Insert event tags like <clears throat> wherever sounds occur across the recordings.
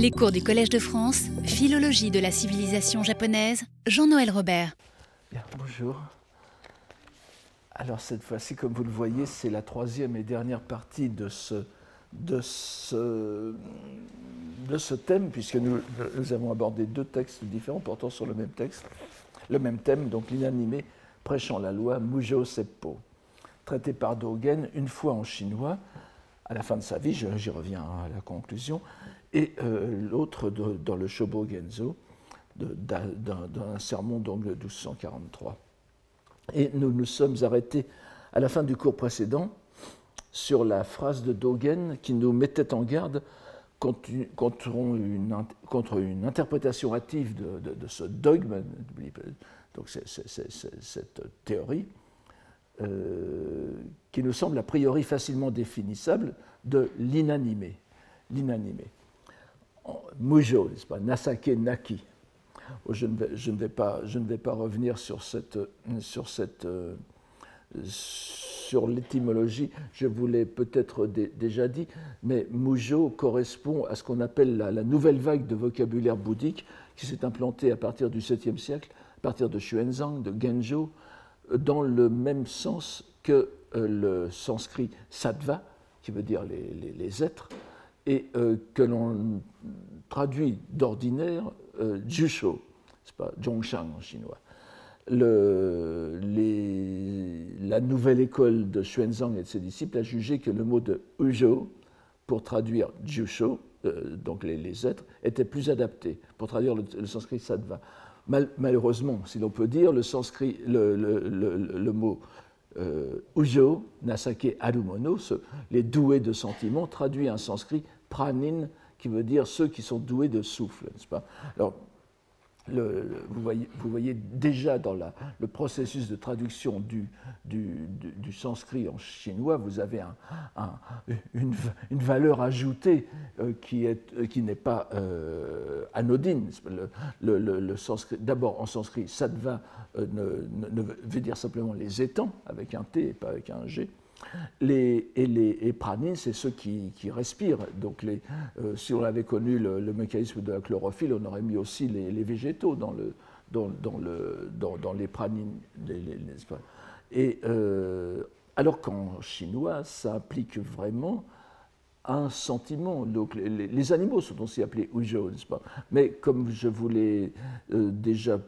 Les cours du Collège de France, Philologie de la civilisation japonaise, Jean-Noël Robert. Bonjour. Alors cette fois-ci, comme vous le voyez, c'est la troisième et dernière partie de ce, thème, puisque nous, avons abordé deux textes différents portant sur le même texte, le même thème, donc l'inanimé prêchant la loi Mujo Seppo, traité par Dogen une fois en chinois, à la fin de sa vie, j'y reviens à la conclusion, et euh, l'autre dans le Shobo Genzo, d'un sermon donc de 1243. Et nous nous sommes arrêtés à la fin du cours précédent sur la phrase de Dogen qui nous mettait en garde contre une, contre une, interprétation hâtive de, ce dogme, donc cette théorie, euh, qui nous semble a priori facilement définissable de l'inanimé. L'inanimé. Mujo, n'est-ce pas Nasake Naki. Oh, je ne, vais, pas, revenir sur, cette, sur, l'étymologie, je vous l'ai peut-être déjà dit, mais Mujo correspond à ce qu'on appelle la, nouvelle vague de vocabulaire bouddhique qui s'est implantée à partir du 7e siècle, à partir de Xuanzang, de Genjo, dans le même sens que euh, le sanskrit sattva, qui veut dire les êtres, et euh, que l'on traduit d'ordinaire euh, Jusho, c'est pas Zhongshan en chinois. La nouvelle école de Xuanzang et de ses disciples a jugé que le mot de Ujo, pour traduire Jusho, euh, donc les, êtres, était plus adapté pour traduire le, sanskrit sattva. malheureusement, si l'on peut dire, le, sanskrit, le, mot euh, Ujo, Nasake Arumono, les doués de sentiments, traduit en sanskrit pranin, qui veut dire ceux qui sont doués de souffle, Alors, vous, voyez, déjà dans le processus de traduction du, sanskrit en chinois, vous avez une, valeur ajoutée euh, qui, n'est pas euh, anodine. Le, D'abord, en sanskrit, sattva euh, ne, veut dire simplement les étangs, avec un T et pas avec un G. Les, et les pranines, c'est ceux qui, respirent. Donc, les, euh, si on avait connu le, mécanisme de la chlorophylle, on aurait mis aussi les, végétaux dans, le, dans, dans, le, dans, les pranines. et, euh, alors qu'en chinois, ça implique vraiment un sentiment. Donc, les, animaux sont aussi appelés ujo, n'est-ce pas? Mais comme je vous l'ai euh, déjà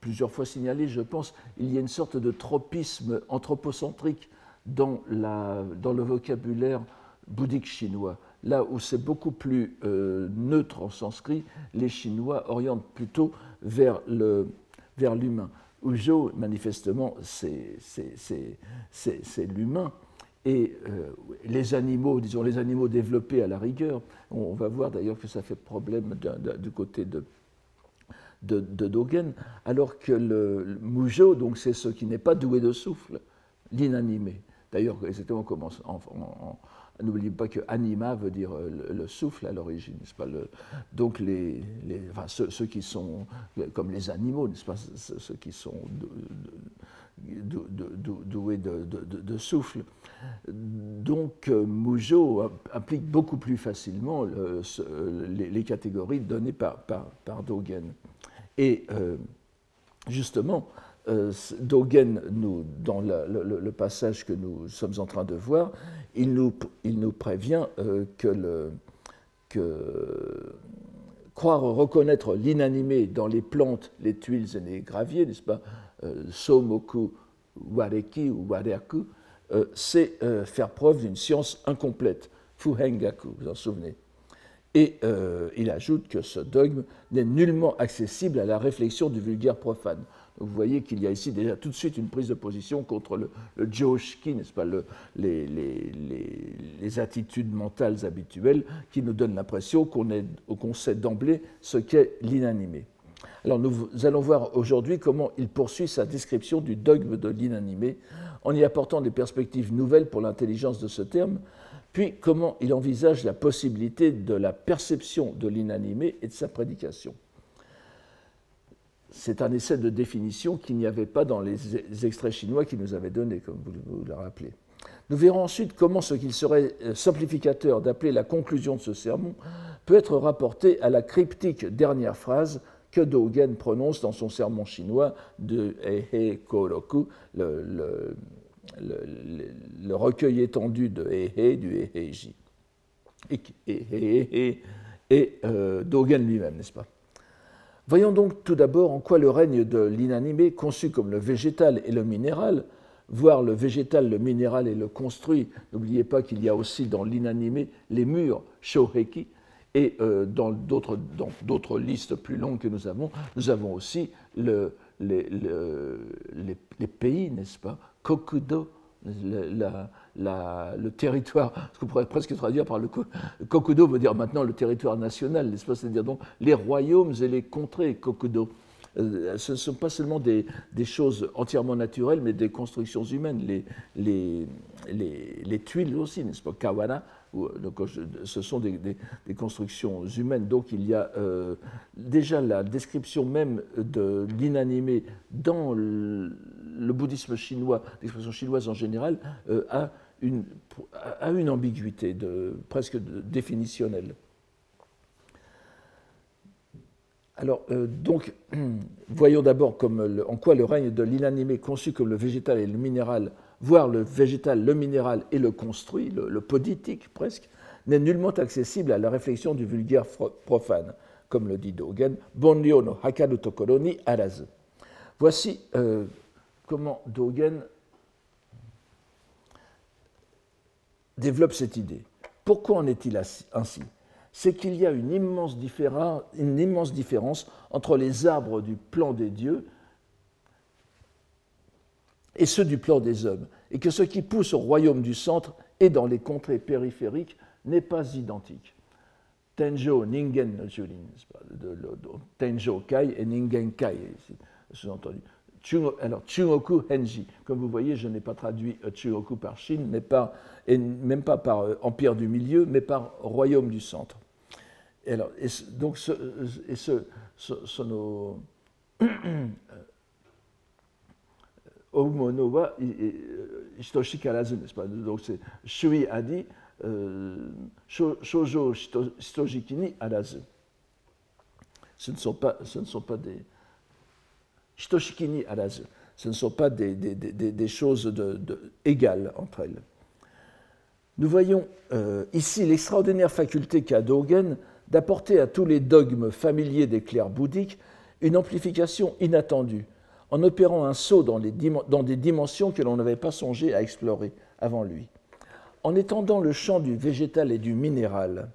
plusieurs fois signalé, je pense, il y a une sorte de tropisme anthropocentrique dans, le vocabulaire bouddhique chinois. Là où c'est beaucoup plus euh, neutre en sanskrit, les Chinois orientent plutôt vers l'humain. Vers Ujo, manifestement, c'est l'humain. Et euh, les animaux, disons les animaux développés à la rigueur, on, va voir d'ailleurs que ça fait problème du côté de, de, Dogen, alors que le, le Mujo, donc c'est ce qui n'est pas doué de souffle, l'inanimé. D'ailleurs, exactement comme N'oubliez pas que anima veut dire euh, le, souffle à l'origine, Donc les, ceux, qui sont comme les animaux, n'est-ce pas? Ceux qui sont doués de, souffle. Donc euh, Mujo applique beaucoup plus facilement les, catégories données par, par, Dogen. Et euh, justement, euh, Dogen, nous, dans le, passage que nous sommes en train de voir, il nous, prévient euh, que, croire reconnaître l'inanimé dans les plantes, les tuiles et les graviers, n'est-ce pas, euh, Somoku Wareki ou c'est faire preuve d'une science incomplète, Fuhengaku, vous en souvenez. Et il ajoute que ce dogme n'est nullement accessible à la réflexion du vulgaire profane. Vous voyez qu'il y a ici déjà tout de suite une prise de position contre le, le joshki, n'est-ce pas, le, les, attitudes mentales habituelles qui nous donnent l'impression qu'on qu'on sait d'emblée ce qu'est l'inanimé. Alors nous allons voir aujourd'hui comment il poursuit sa description du dogme de l'inanimé en y apportant des perspectives nouvelles pour l'intelligence de ce terme, puis comment il envisage la possibilité de la perception de l'inanimé et de sa prédication c'est un essai de définition qu'il n'y avait pas dans les extraits chinois qu'il nous avait donnés, comme vous, le rappelez. Nous verrons ensuite comment ce qu'il serait euh, simplificateur d'appeler la conclusion de ce sermon peut être rapporté à la cryptique dernière phrase que Dogen prononce dans son sermon chinois de Ehe Koroku, le, le, recueil étendu de Ehe, du Eheji. Et euh, Dogen lui-même, n'est-ce pas? Voyons donc tout d'abord en quoi le règne de l'inanimé, conçu comme le végétal et le minéral, voire le végétal, le minéral et le construit, n'oubliez pas qu'il y a aussi dans l'inanimé les murs, shoheki, et euh, dans d'autres listes plus longues que nous avons, nous avons aussi le, les, les, pays, n'est-ce pas Kokudo, la, le territoire, ce qu'on pourrait presque traduire par le Kokudo veut dire maintenant le territoire national, pas? C'est-à-dire donc les royaumes et les contrées Kokudo. Euh, ce ne sont pas seulement des, choses entièrement naturelles, mais des constructions humaines. Les, les, les, tuiles aussi, n'est-ce pas? Kawana, donc, ce sont des, constructions humaines. Donc il y a euh, déjà la description même de l'inanimé dans le, bouddhisme chinois, l'expression chinoise en général, euh, a, une, ambiguïté de, presque définitionnelle. Alors, euh, donc, <clears throat> voyons d'abord en quoi le règne de l'inanimé, conçu comme le végétal et le minéral, voire le végétal, le minéral et le construit, le, politique presque, n'est nullement accessible à la réflexion du vulgaire profane, comme le dit Dogen, Bonryo no hakaru tokoro ni arazu. Voici euh, comment Dogen développe cette idée. Pourquoi en est-il ainsi? C'est qu'il y a une immense, différence entre les arbres du plan des dieux et ceux du plan des hommes, et que ce qui pousse au royaume du centre et dans les contrées périphériques n'est pas identique. Tenjo Ningen Tenjo Kai et Ningen Kai, sous-entendu alors, Chugoku Henji. Comme vous voyez, je n'ai pas traduit euh, Chugoku par Chine, mais pas, et même pas par euh, Empire du Milieu, mais par Royaume du Centre. Et alors, donc, ce, et ce, ce, no, Oumonowa Hitoshi Karazu, n'est-ce pas? Donc, c'est Shui a dit euh, Shoujo Hitoshiki ni. Ce ne sont pas, ce ne sont pas des Shitoshikini. Ce ne sont pas des, choses égales entre elles. Nous voyons euh, ici l'extraordinaire faculté qu'a Dogen d'apporter à tous les dogmes familiers des clercs bouddhiques une amplification inattendue, en opérant un saut dans des dimensions que l'on n'avait pas songé à explorer avant lui. En étendant le champ du végétal et du minéral,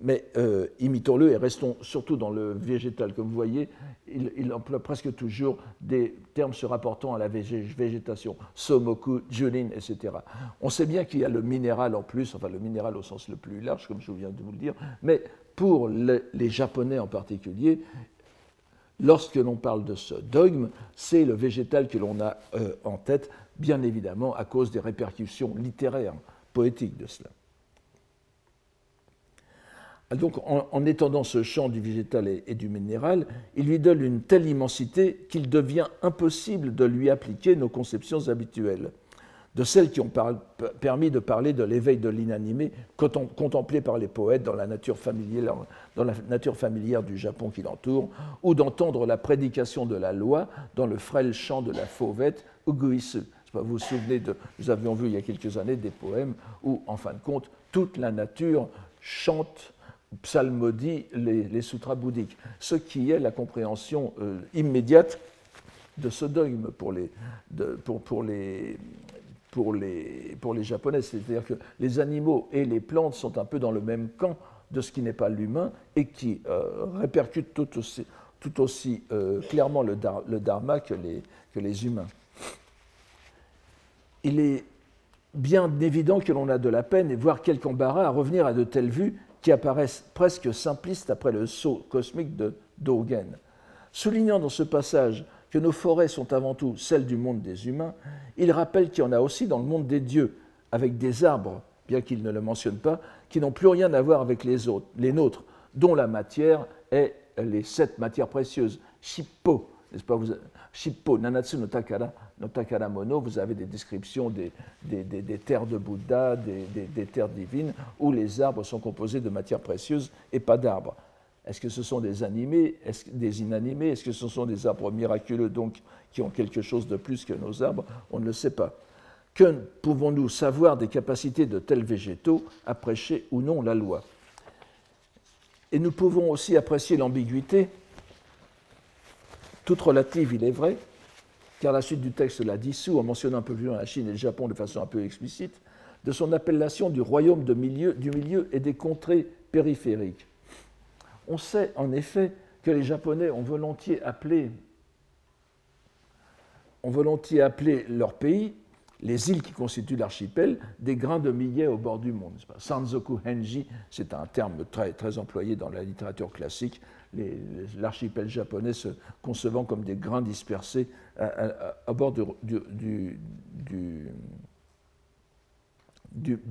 mais euh, imitons-le et restons surtout dans le végétal. Comme vous voyez, il, emploie presque toujours des termes se rapportant à la végétation, somoku, junin, etc. On sait bien qu'il y a le minéral en plus, enfin le minéral au sens le plus large, comme je viens de vous le dire, mais pour les Japonais en particulier, lorsque l'on parle de ce dogme, c'est le végétal que l'on a euh, en tête, bien évidemment à cause des répercussions littéraires, poétiques de cela. Donc, en, étendant ce champ du végétal et, du minéral, il lui donne une telle immensité qu'il devient impossible de lui appliquer nos conceptions habituelles, de celles qui ont permis de parler de l'éveil de l'inanimé contemplé par les poètes dans la, nature familière, du Japon qui l'entoure, ou d'entendre la prédication de la loi dans le frêle chant de la fauvette Uguisu. Vous vous souvenez, de, nous avions vu il y a quelques années des poèmes où, en fin de compte, toute la nature chante psalmodie les, les, sutras bouddhiques, ce qui est la compréhension euh, immédiate de ce dogme pour les, Japonais. C'est-à-dire que les animaux et les plantes sont un peu dans le même camp de ce qui n'est pas l'humain et qui euh, répercute tout aussi, euh, clairement le, le, dharma que les, que les humains. Il est bien évident que l'on a de la peine et voire quelque embarras à revenir à de telles vues qui apparaissent presque simplistes après le saut cosmique de Dogen. Soulignant dans ce passage que nos forêts sont avant tout celles du monde des humains, il rappelle qu'il y en a aussi dans le monde des dieux, avec des arbres, bien qu'il ne le mentionne pas, qui n'ont plus rien à voir avec les, autres, les nôtres, dont la matière est les sept matières précieuses, Shippo, n'est-ce pas vous, Shippo Nanatsu no Takara, no takara Mono, vous avez des descriptions des, des, des, terres de Bouddha, des, terres divines, où les arbres sont composés de matières précieuses et pas d'arbres. Est-ce que ce sont des animés, est-ce, des inanimés? Est-ce que ce sont des arbres miraculeux, donc, qui ont quelque chose de plus que nos arbres? On ne le sait pas. Que pouvons-nous savoir des capacités de tels végétaux à prêcher ou non la loi? Et nous pouvons aussi apprécier l'ambiguïté, toute relative, il est vrai, car la suite du texte l'a dissous en mentionnant un peu plus loin la Chine et le Japon de façon un peu explicite, de son appellation du royaume du milieu et des contrées périphériques. On sait en effet que les Japonais ont volontiers appelé, ont leur pays les îles qui constituent l'archipel des grains de millet au bord du monde. Sanzoku Henji, c'est un terme très employé dans la littérature classique, l'archipel japonais se concevant comme des grains dispersés à, bord du,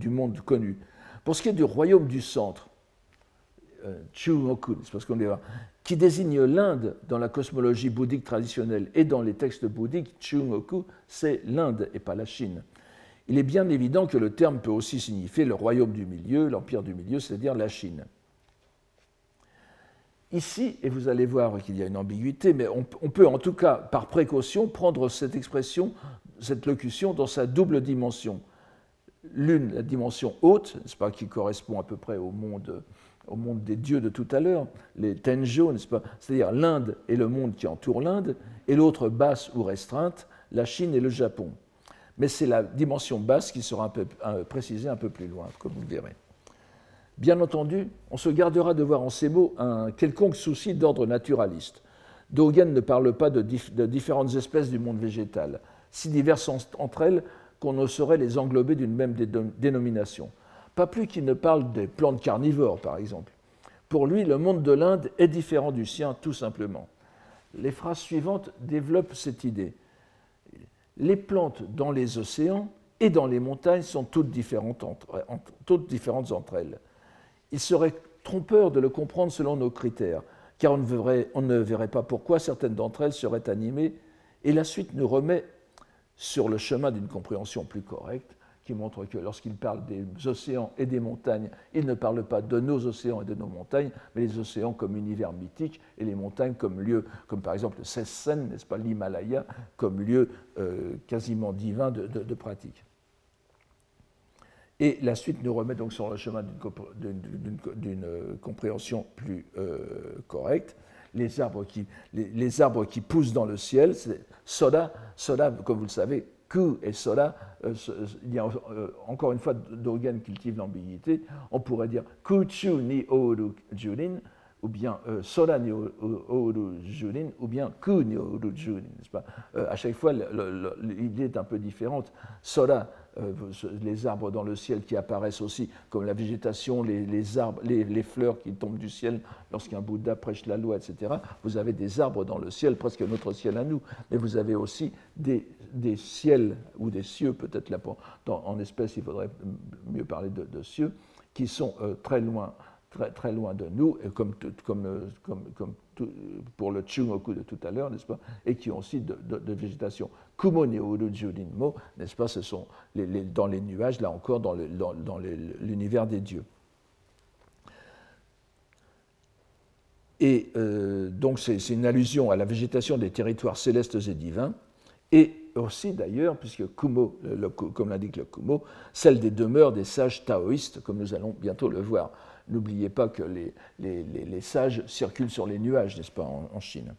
monde connu. Pour ce qui est du royaume du centre, euh, Chumoku, parce qu'on est qui désigne l'Inde dans la cosmologie bouddhique traditionnelle et dans les textes bouddhiques, Chungoku, c'est l'Inde et pas la Chine. Il est bien évident que le terme peut aussi signifier le royaume du milieu, l'empire du milieu, c'est-à-dire la Chine. Ici, et vous allez voir qu'il y a une ambiguïté, mais on, peut en tout cas, par précaution, prendre cette expression, cette locution dans sa double dimension. L'une, la dimension haute, pas, qui correspond à peu près au monde au monde des dieux de tout à l'heure, les Tenjo, n'est-ce pas C'est-à-dire l'Inde et le monde qui entoure l'Inde, et l'autre basse ou restreinte, la Chine et le Japon. Mais c'est la dimension basse qui sera précisée un peu plus loin, comme vous le verrez. Bien entendu, on se gardera de voir en ces mots un quelconque souci d'ordre naturaliste. Dogen ne parle pas de, différentes espèces du monde végétal, si diverses entre elles qu'on ne saurait les englober d'une même dénomination pas plus qu'il ne parle des plantes carnivores, par exemple. Pour lui, le monde de l'Inde est différent du sien, tout simplement. Les phrases suivantes développent cette idée. Les plantes dans les océans et dans les montagnes sont toutes différentes entre elles. Il serait trompeur de le comprendre selon nos critères, car on ne verrait, pas pourquoi certaines d'entre elles seraient animées, et la suite nous remet sur le chemin d'une compréhension plus correcte qui montre que lorsqu'il parle des océans et des montagnes, il ne parle pas de nos océans et de nos montagnes, mais les océans comme univers mythique et les montagnes comme lieu, comme par exemple le Sessen, n'est-ce pas, l'Himalaya, comme lieu euh, quasiment divin de, pratique. Et la suite nous remet donc sur le chemin d'une euh, compréhension plus euh, correcte. Les arbres, qui, les, arbres qui poussent dans le ciel, Soda, Soda, comme vous le savez, Ku et Sola, euh, il y a encore une fois Dogen cultive l'ambiguïté, on pourrait dire Kuchu ni Ouru Jurin, ou bien euh, Sola ni Ouru Jurin, ou bien Ku ni Jurin, n'est-ce pas? À chaque fois, l'idée est un peu différente. Sola, les arbres dans le ciel qui apparaissent aussi, comme la végétation, les, arbres, les, fleurs qui tombent du ciel lorsqu'un Bouddha prêche la loi, etc. Vous avez des arbres dans le ciel, presque notre ciel à nous, mais vous avez aussi des ciels ou des cieux, peut-être en espèce il faudrait mieux parler de, cieux, qui sont euh, très loin, très, très loin de nous, et comme, euh, pour le Chungoku de tout à l'heure, n'est-ce pas, et qui ont aussi de, végétation. Kumo mo, n'est-ce pas, ce sont dans les nuages, là encore, dans l'univers des dieux. Et euh, donc c'est une allusion à la végétation des territoires célestes et divins, et aussi d'ailleurs, puisque Kumo, comme l'indique le Kumo, celle des demeures des sages taoïstes, comme nous allons bientôt le voir. N'oubliez pas que les, sages circulent sur les nuages, n'est-ce pas, en, Chine.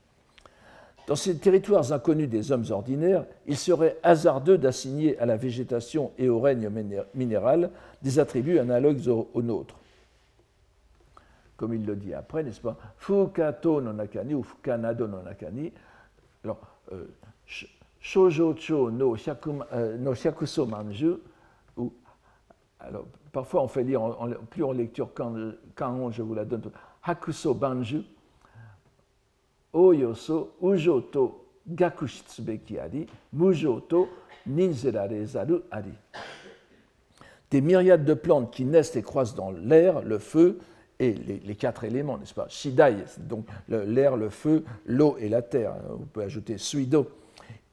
Dans ces territoires inconnus des hommes ordinaires, il serait hasardeux d'assigner à la végétation et au règne minéral des attributs analogues aux, nôtres. Comme il le dit après, n'est-ce pas Fukato no nakani ou Fukanado no nakani. Alors, euh, no, euh, no Shakuso Manju, alors, parfois on fait lire, en, plus en lecture quand, je vous la donne, Hakuso Banju, Oyoso, Ujoto, Gakushitsubeki ari, Mujoto, Ninzerarezaru ari. Des myriades de plantes qui naissent et croissent dans l'air, le feu et les, quatre éléments, n'est-ce pas? Shidai, donc l'air, le, feu, l'eau et la terre. Vous pouvez ajouter suido.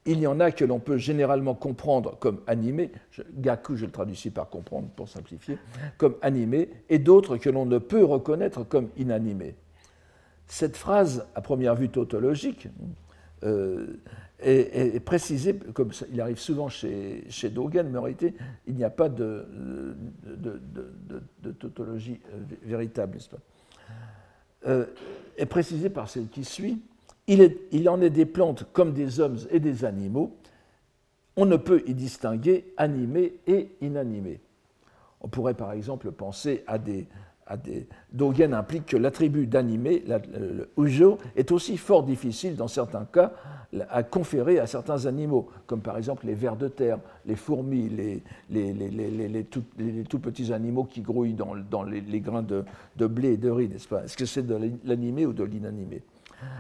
Il y en a que l'on peut généralement comprendre comme animés, gaku je le traduis par comprendre pour simplifier, comme animés, et d'autres que l'on ne peut reconnaître comme inanimés. Cette phrase, à première vue tautologique, euh, est, précisée, comme il arrive souvent chez, chez Dogen, mais en réalité, il n'y a pas de, de, tautologie euh, véritable, n'est-ce pas? Euh, Est précisée par celle qui suit. Il, en est des plantes comme des hommes et des animaux. On ne peut y distinguer animés et inanimés. On pourrait par exemple penser à des, Dogen implique que l'attribut d'animé, le ujo, est aussi fort difficile dans certains cas à conférer à certains animaux, comme par exemple les vers de terre, les fourmis, les, tout, petits animaux qui grouillent dans, les, grains de, de, blé et de riz, n'est-ce pas? Est-ce que c'est de l'animé ou de l'inanimé?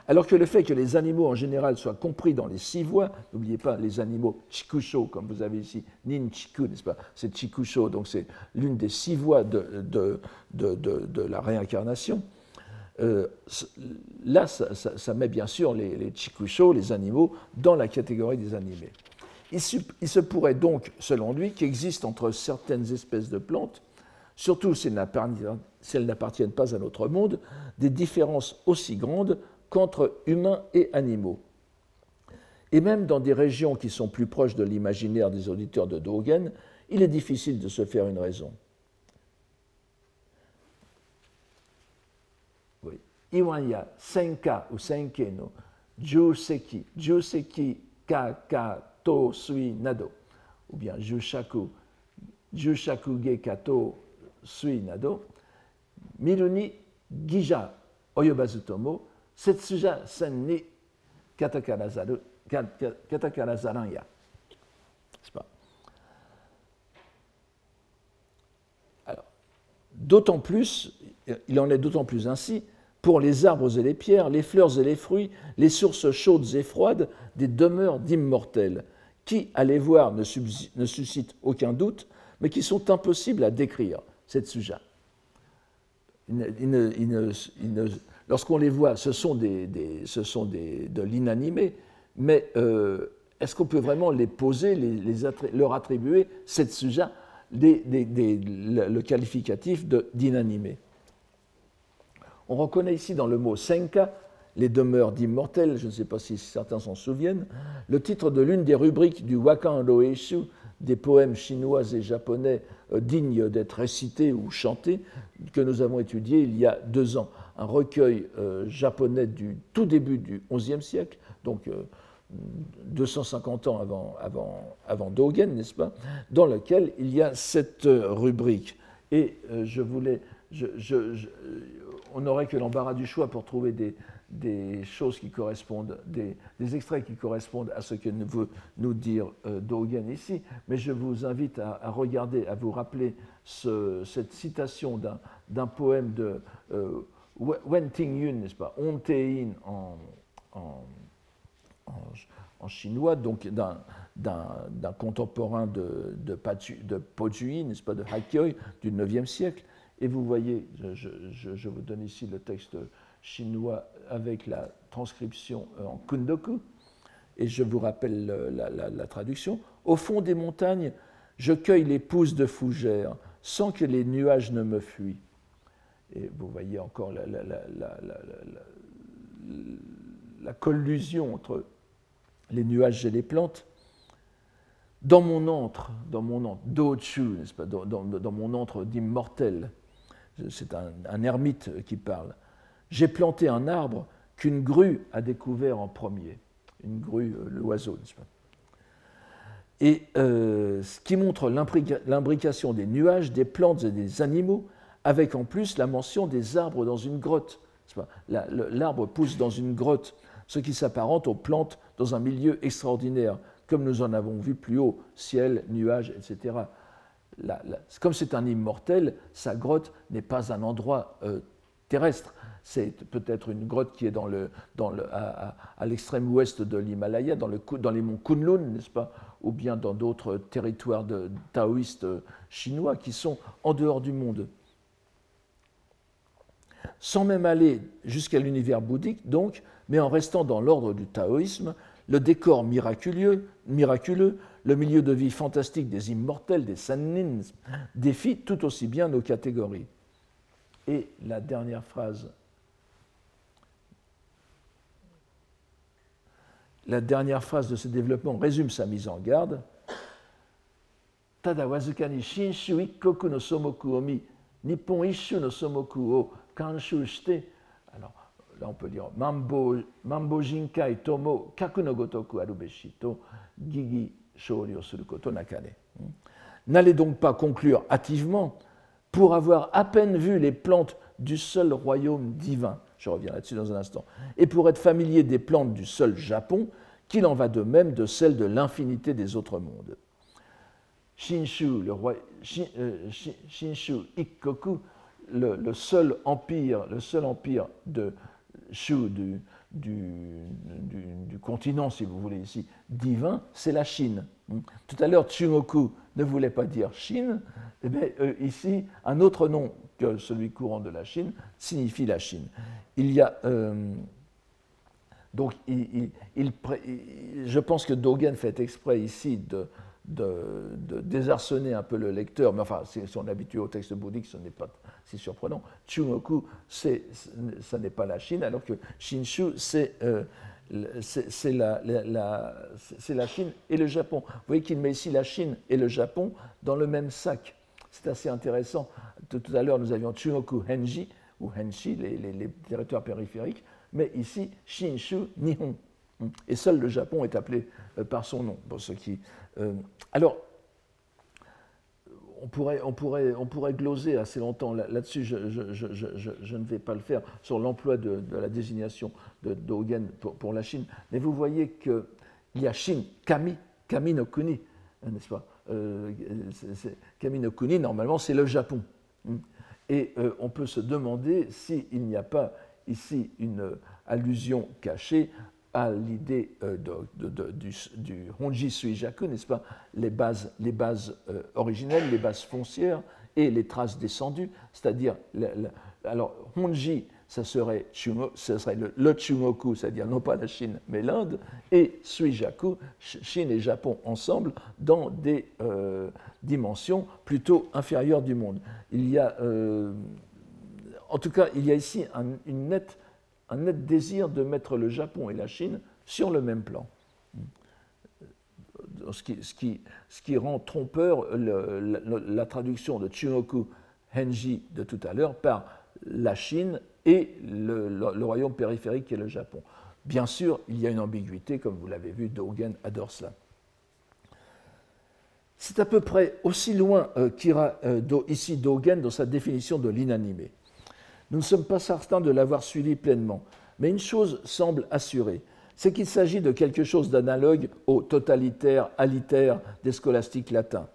Alors que le fait que les animaux en général soient compris dans les six voies, n'oubliez pas les animaux chikusho, comme vous avez ici, nin chiku, n'est-ce pas? C'est chikusho, donc c'est l'une des six voies de, la réincarnation. Euh, là, ça, met bien sûr les, les chikusho, les animaux, dans la catégorie des animés. Il, il se pourrait donc, selon lui, qu'il existe entre certaines espèces de plantes, surtout si elles n'appartiennent pas à notre monde, des différences aussi grandes qu'entre humains et animaux. Et même dans des régions qui sont plus proches de l'imaginaire des auditeurs de Dogen, il est difficile de se faire une raison. Oui. Iwanya senka ou senke no juseki, juseki ka ka to sui nado, ou bien jushaku, jushaku ge kato sui nado, miruni gija oyobazutomo D'autant plus, il en est d'autant plus ainsi pour les arbres et les pierres, les fleurs et les fruits, les sources chaudes et froides des demeures d'immortels, qui, à les voir, ne, suscitent aucun doute, mais qui sont impossibles à décrire, cette suja. Lorsqu'on les voit, ce sont, des, ce sont des, de l'inanimé, mais euh, est-ce qu'on peut vraiment les poser, les, leur attribuer, cette sujet, le qualificatif d'inanimé? On reconnaît ici dans le mot senka les demeures d'immortels, je ne sais pas si certains s'en souviennent, le titre de l'une des rubriques du Wakan Loeshu, des poèmes chinois et japonais euh, dignes d'être récités ou chantés, que nous avons étudié il y a deux ans un recueil euh, japonais du tout début du XIe siècle, donc 250 euh, ans avant, avant, Dogen, n'est-ce pas, dans lequel il y a cette euh, rubrique. Et je voulais, on n'aurait que l'embarras du choix pour trouver des, des choses qui correspondent, des, extraits qui correspondent à ce que veut nous dire Dogen ici, mais je vous invite à, regarder, à vous rappeler cette citation d'un poème de Wen Tingyun, n'est-ce pas, Ontein en, en, en, chinois, donc d'un contemporain de, de, de Pojuyi, n'est-ce pas, de Hakkyoi du 9e siècle. Et vous voyez, je, vous donne ici le texte chinois avec la transcription en kundoku, et je vous rappelle la traduction. Au fond des montagnes, je cueille les pousses de fougères sans que les nuages ne me fuient. Et vous voyez encore la, collusion entre les nuages et les plantes. Dans mon antre, dans mon antre, n'est-ce pas, dans, mon antre d'immortel, c'est un, ermite qui parle, j'ai planté un arbre qu'une grue a découvert en premier. Une grue, euh, l'oiseau, n'est-ce pas Et euh, ce qui montre l'imbrication des nuages, des plantes et des animaux avec en plus la mention des arbres dans une grotte. L'arbre pousse dans une grotte, ce qui s'apparente aux plantes dans un milieu extraordinaire, comme nous en avons vu plus haut, ciel, nuages, etc. comme c'est un immortel, sa grotte n'est pas un endroit euh, terrestre. C'est peut-être une grotte qui est à, l'extrême ouest de l'Himalaya, dans, le, dans les monts Kunlun, n'est-ce pas? Ou bien dans d'autres territoires taoïstes chinois qui sont en dehors du monde. Sans même aller jusqu'à l'univers bouddhique, donc, mais en restant dans l'ordre du taoïsme, le décor miraculeux, miraculeux, le milieu de vie fantastique des immortels, des sannins, défie tout aussi bien nos catégories. Et la dernière phrase, la dernière phrase de ce développement résume sa mise en garde. No somoku ishu no somoku kanshu shite. Alors, là on peut dire Mambo, jinkai tomo kaku no gotoku arubeshi to gigi shoryo suru koto nakane. N'allez donc pas conclure hâtivement pour avoir à peine vu les plantes du seul royaume divin, je reviens là-dessus dans un instant, et pour être familier des plantes du seul Japon, qu'il en va de même de celles de l'infinité des autres mondes. Shinshu, le roi, euh, Shinshu Ikkoku, le, seul empire, le seul empire de Shu, du, continent, si vous voulez ici, divin, c'est la Chine. Tout à l'heure, Tsumoku ne voulait pas dire Chine, eh bien, euh, ici, un autre nom que celui courant de la Chine signifie la Chine. Il y a. Euh, donc, je pense que Dogen fait exprès ici de, de, désarçonner un peu le lecteur, mais enfin, si on est habitué au texte bouddhique, ce n'est pas si surprenant. Chumoku, ça n'est pas la Chine, alors que Shinshu, c'est euh, la, la, Chine et le Japon. Vous voyez qu'il met ici la Chine et le Japon dans le même sac. C'est assez intéressant. Tout, à l'heure, nous avions Chumoku Henji, ou Henshi, les, les, territoires périphériques, mais ici, Shinshu Nihon. Et seul le Japon est appelé euh, par son nom, pour ceux qui euh, alors, on pourrait, gloser assez longtemps là-dessus, je, ne vais pas le faire, sur l'emploi de, la désignation de Dogen pour, la Chine, mais vous voyez qu'il y a Chine, Kami, Kami no Kuni, hein, n'est-ce pas? Euh, Kami no Kuni, normalement, c'est le Japon. Hein. Et euh, on peut se demander s'il n'y a pas ici une allusion cachée à l'idée euh, du, du, Honji Suijaku, n'est-ce pas Les bases, les bases euh, originelles, les bases foncières et les traces descendues, c'est-à-dire, alors Honji, ça serait, ça serait le, le Chumoku, c'est-à-dire non pas la Chine, mais l'Inde, et Suijaku, Chine et Japon ensemble, dans des euh, dimensions plutôt inférieures du monde. Il y a, en tout cas, il y a ici une nette un net désir de mettre le Japon et la Chine sur le même plan. Ce qui, ce qui, ce qui rend trompeur la, traduction de Chunoku Henji de tout à l'heure par la Chine et le, royaume périphérique qui est le Japon. Bien sûr, il y a une ambiguïté, comme vous l'avez vu, Dogen adore cela. C'est à peu près aussi loin euh, qu'ira euh, ici Dogen dans sa définition de l'inanimé. Nous ne sommes pas certains de l'avoir suivi pleinement, mais une chose semble assurée, c'est qu'il s'agit de quelque chose d'analogue au totalitaire, alitaire des scolastiques latins.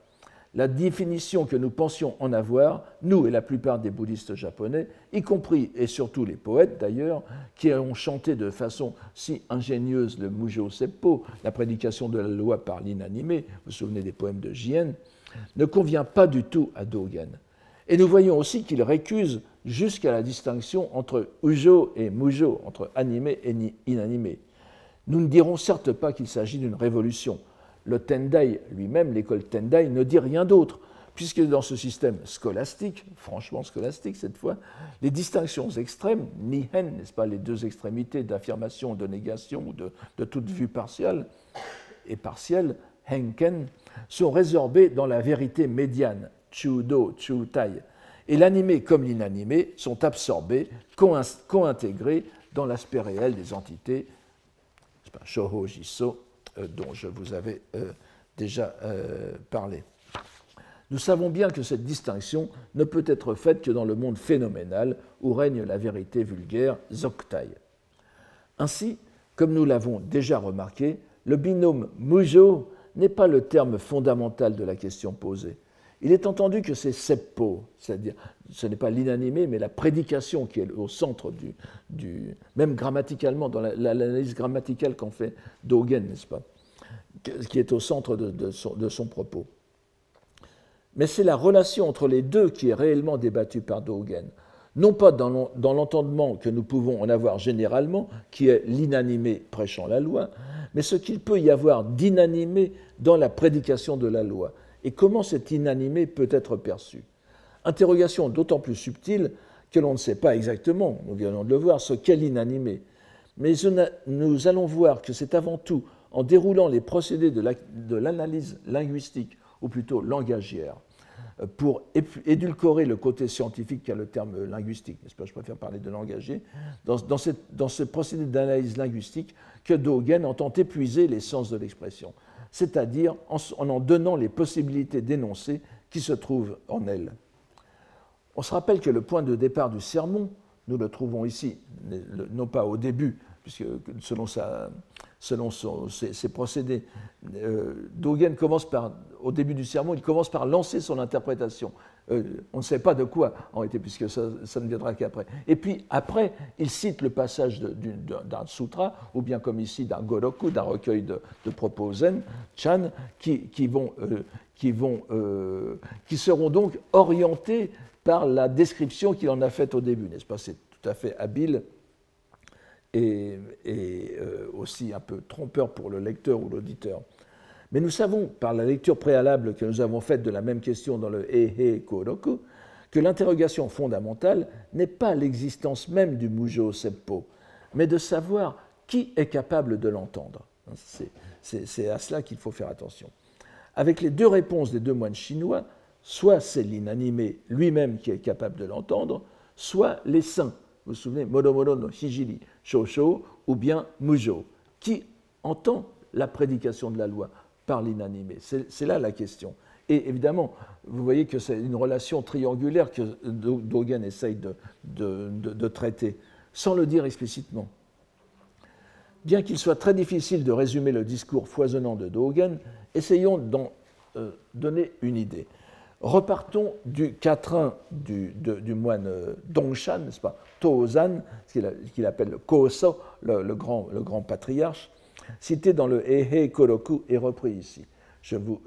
La définition que nous pensions en avoir, nous et la plupart des bouddhistes japonais, y compris et surtout les poètes d'ailleurs, qui ont chanté de façon si ingénieuse le Mujo Seppo, la prédication de la loi par l'inanimé, vous vous souvenez des poèmes de Jien, ne convient pas du tout à Dogen. Et nous voyons aussi qu'il récuse jusqu'à la distinction entre ujo et mujo, entre animé et inanimé. Nous ne dirons certes pas qu'il s'agit d'une révolution. Le Tendai lui-même, l'école Tendai, ne dit rien d'autre, puisque dans ce système scolastique, franchement scolastique cette fois, les distinctions extrêmes, nihen, n'est-ce pas, les deux extrémités d'affirmation, de négation ou de, toute vue partielle et partielle, henken, sont résorbées dans la vérité médiane, chudo, chutai, et l'animé comme l'inanimé sont absorbés, co-intégrés dans l'aspect réel des entités, Shoho Jiso, euh, dont je vous avais euh, déjà euh, parlé. Nous savons bien que cette distinction ne peut être faite que dans le monde phénoménal où règne la vérité vulgaire Zoktai. Ainsi, comme nous l'avons déjà remarqué, le binôme Mujo n'est pas le terme fondamental de la question posée. Il est entendu que c'est seppo, c'est-à-dire ce n'est pas l'inanimé, mais la prédication qui est au centre du, même grammaticalement, dans l'analyse grammaticale qu'en fait Dogen, n'est-ce pas, qui est au centre de, son, propos. Mais c'est la relation entre les deux qui est réellement débattue par Dogen. non pas dans l'entendement que nous pouvons en avoir généralement, qui est l'inanimé prêchant la loi, mais ce qu'il peut y avoir d'inanimé dans la prédication de la loi, et comment cet inanimé peut être perçu? Interrogation d'autant plus subtile que l'on ne sait pas exactement, nous venons de le voir, ce qu'est l'inanimé. Mais nous allons voir que c'est avant tout en déroulant les procédés de l'analyse linguistique, ou plutôt langagière, euh, pour édulcorer le côté scientifique qu'a le terme linguistique, Je préfère parler de langagier. Dans, dans ce procédé d'analyse linguistique, que Dogen entend épuiser les sens de l'expression, c'est-à-dire en, en donnant les possibilités d'énoncer qui se trouvent en elle. On se rappelle que le point de départ du sermon, nous le trouvons ici, non pas au début, puisque selon, selon ses, procédés, euh, Dogen commence par, au début du sermon, il commence par lancer son interprétation. Euh, on ne sait pas de quoi, en réalité, puisque ça, ne viendra qu'après. Et puis après, il cite le passage d'un sutra, ou bien comme ici d'un goroku, d'un recueil de, propos zen, chan, qui, vont, euh, qui, vont, qui seront donc orientés par la description qu'il en a faite au début, n'est-ce pas? C'est tout à fait habile et, euh, aussi un peu trompeur pour le lecteur ou l'auditeur. Mais nous savons, par la lecture préalable que nous avons faite de la même question dans le Ehe Koroku, que l'interrogation fondamentale n'est pas l'existence même du Mujo Seppo, mais de savoir qui est capable de l'entendre. C'est à cela qu'il faut faire attention. Avec les deux réponses des deux moines chinois, soit c'est l'inanimé lui-même qui est capable de l'entendre, soit les saints. Vous vous souvenez, Modomodo no Hijiri Shosho ou bien Mujo, qui entend la prédication de la loi par l'inanimé. C'est là la question. Et évidemment, vous voyez que c'est une relation triangulaire que Dogen essaye de, traiter, sans le dire explicitement. Bien qu'il soit très difficile de résumer le discours foisonnant de Dogen, essayons d'en euh, donner une idée. Repartons du quatrain du, du moine euh, Dongshan, n'est-ce pas, Tozan, qu'il appelle le Koso, le, grand, patriarche, cité dans le Ehe Koroku et repris ici. Je vous,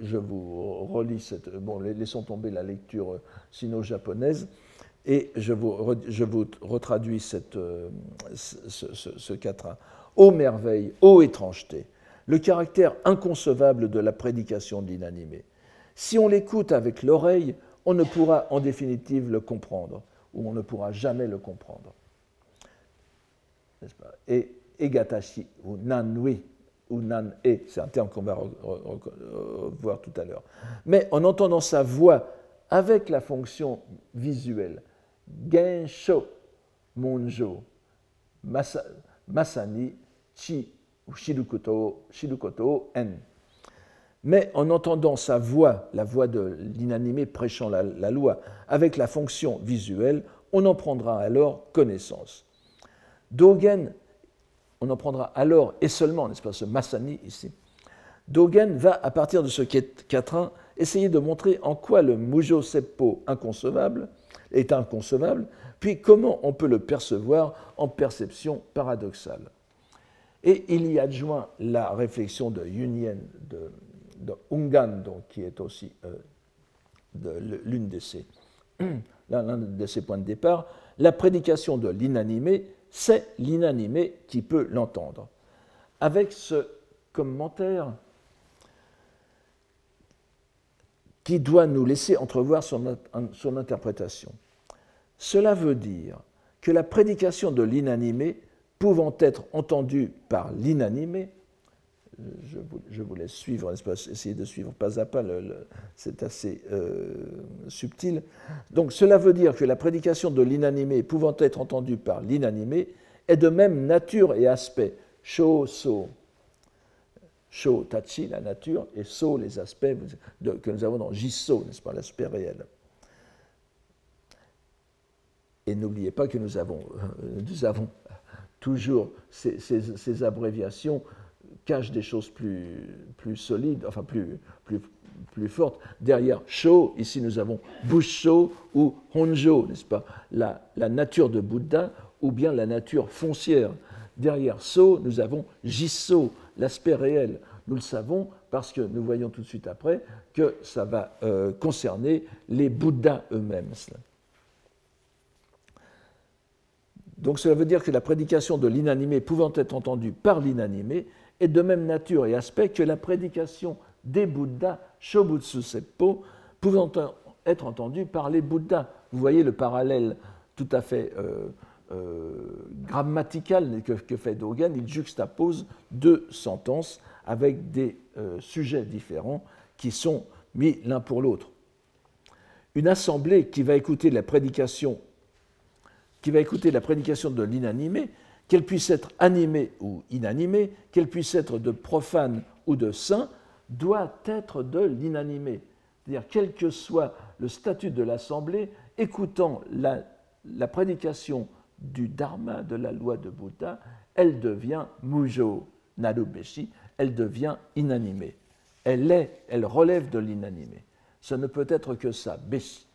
relis cette. Bon, laissons tomber la lecture euh, sino-japonaise et je vous, je vous retraduis cette, euh, ce, ce, ce quatrain. Ô merveille, ô étrangeté, le caractère inconcevable de la prédication de l'inanimé si on l'écoute avec l'oreille, on ne pourra en définitive le comprendre, ou on ne pourra jamais le comprendre. Et egatashi, ou nanui, ou nan-e, c'est un terme qu'on va voir tout à l'heure. Mais en entendant sa voix avec la fonction visuelle, gensho, monjo, masani, chi, ou shirukoto, shirukoto, en mais en entendant sa voix, la voix de l'inanimé prêchant la, loi, avec la fonction visuelle, on en prendra alors connaissance. Dogen, on en prendra alors et seulement, n'est-ce pas, ce Massani ici. Dogen va, à partir de ce quatrain, essayer de montrer en quoi le Mujo Seppo inconcevable est inconcevable, puis comment on peut le percevoir en perception paradoxale. Et il y adjoint la réflexion de Yunien de de Ungan, qui est aussi euh, <clears throat> l'un de ses points de départ, la prédication de l'inanimé, c'est l'inanimé qui peut l'entendre. Avec ce commentaire qui doit nous laisser entrevoir son interprétation. Cela veut dire que la prédication de l'inanimé, pouvant être entendue par l'inanimé, je vous, laisse suivre, essayer de suivre pas à pas, c'est assez euh, subtil. Donc cela veut dire que la prédication de l'inanimé pouvant être entendue par l'inanimé est de même nature et aspect. Sho, so. Sho, tachi, la nature, et so, les aspects que nous avons dans jiso, n'est-ce pas, l'aspect réel. Et n'oubliez pas que nous avons, euh, toujours ces abréviations cache des choses plus, plus solides, enfin plus, plus, plus fortes. Derrière Sho, ici nous avons Busho ou Honjo, n'est-ce pas? La, la, nature de Bouddha ou bien la nature foncière. Derrière So, nous avons Jiso, l'aspect réel. Nous le savons parce que nous voyons tout de suite après que ça va euh, concerner les Bouddhas eux-mêmes. Donc cela veut dire que la prédication de l'inanimé pouvant être entendue par l'inanimé est de même nature et aspect que la prédication des Bouddhas, Shobutsu Seppo, pouvant être entendue par les Bouddhas. Vous voyez le parallèle tout à fait euh, euh, grammatical que, fait Dogen. Il juxtapose deux sentences avec des euh, sujets différents qui sont mis l'un pour l'autre. Une assemblée qui va écouter la prédication qui va écouter la prédication de l'inanimé, qu'elle puisse être animée ou inanimée, qu'elle puisse être de profane ou de saint, doit être de l'inanimé. C'est-à-dire, quel que soit le statut de l'Assemblée, écoutant la, prédication du Dharma, de la loi de Bouddha, elle devient mujo narubeshi, elle devient inanimée. Elle est, elle relève de l'inanimé. Ce ne peut être que ça, beshi.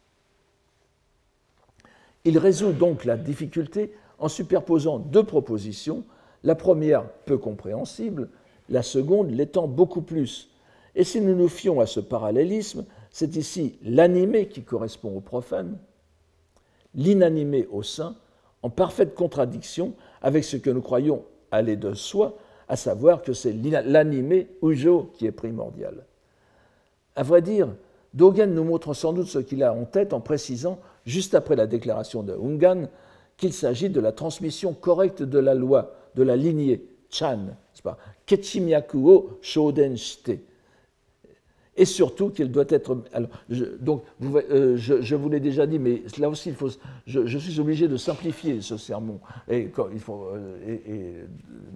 Il résout donc la difficulté en superposant deux propositions, la première peu compréhensible, la seconde l'étant beaucoup plus. Et si nous nous fions à ce parallélisme, c'est ici l'animé qui correspond au profane, l'inanimé au saint, en parfaite contradiction avec ce que nous croyons aller de soi, à savoir que c'est l'animé ujo qui est primordial. À vrai dire, Dogen nous montre sans doute ce qu'il a en tête en précisant juste après la déclaration de Hungan, qu'il s'agit de la transmission correcte de la loi, de la lignée Chan, Kechimyaku o Shoden Shite. Et surtout qu'il doit être. Je, donc, euh, je, vous l'ai déjà dit, mais là aussi, il faut, je, suis obligé de simplifier ce sermon. Et, il faut, euh, et,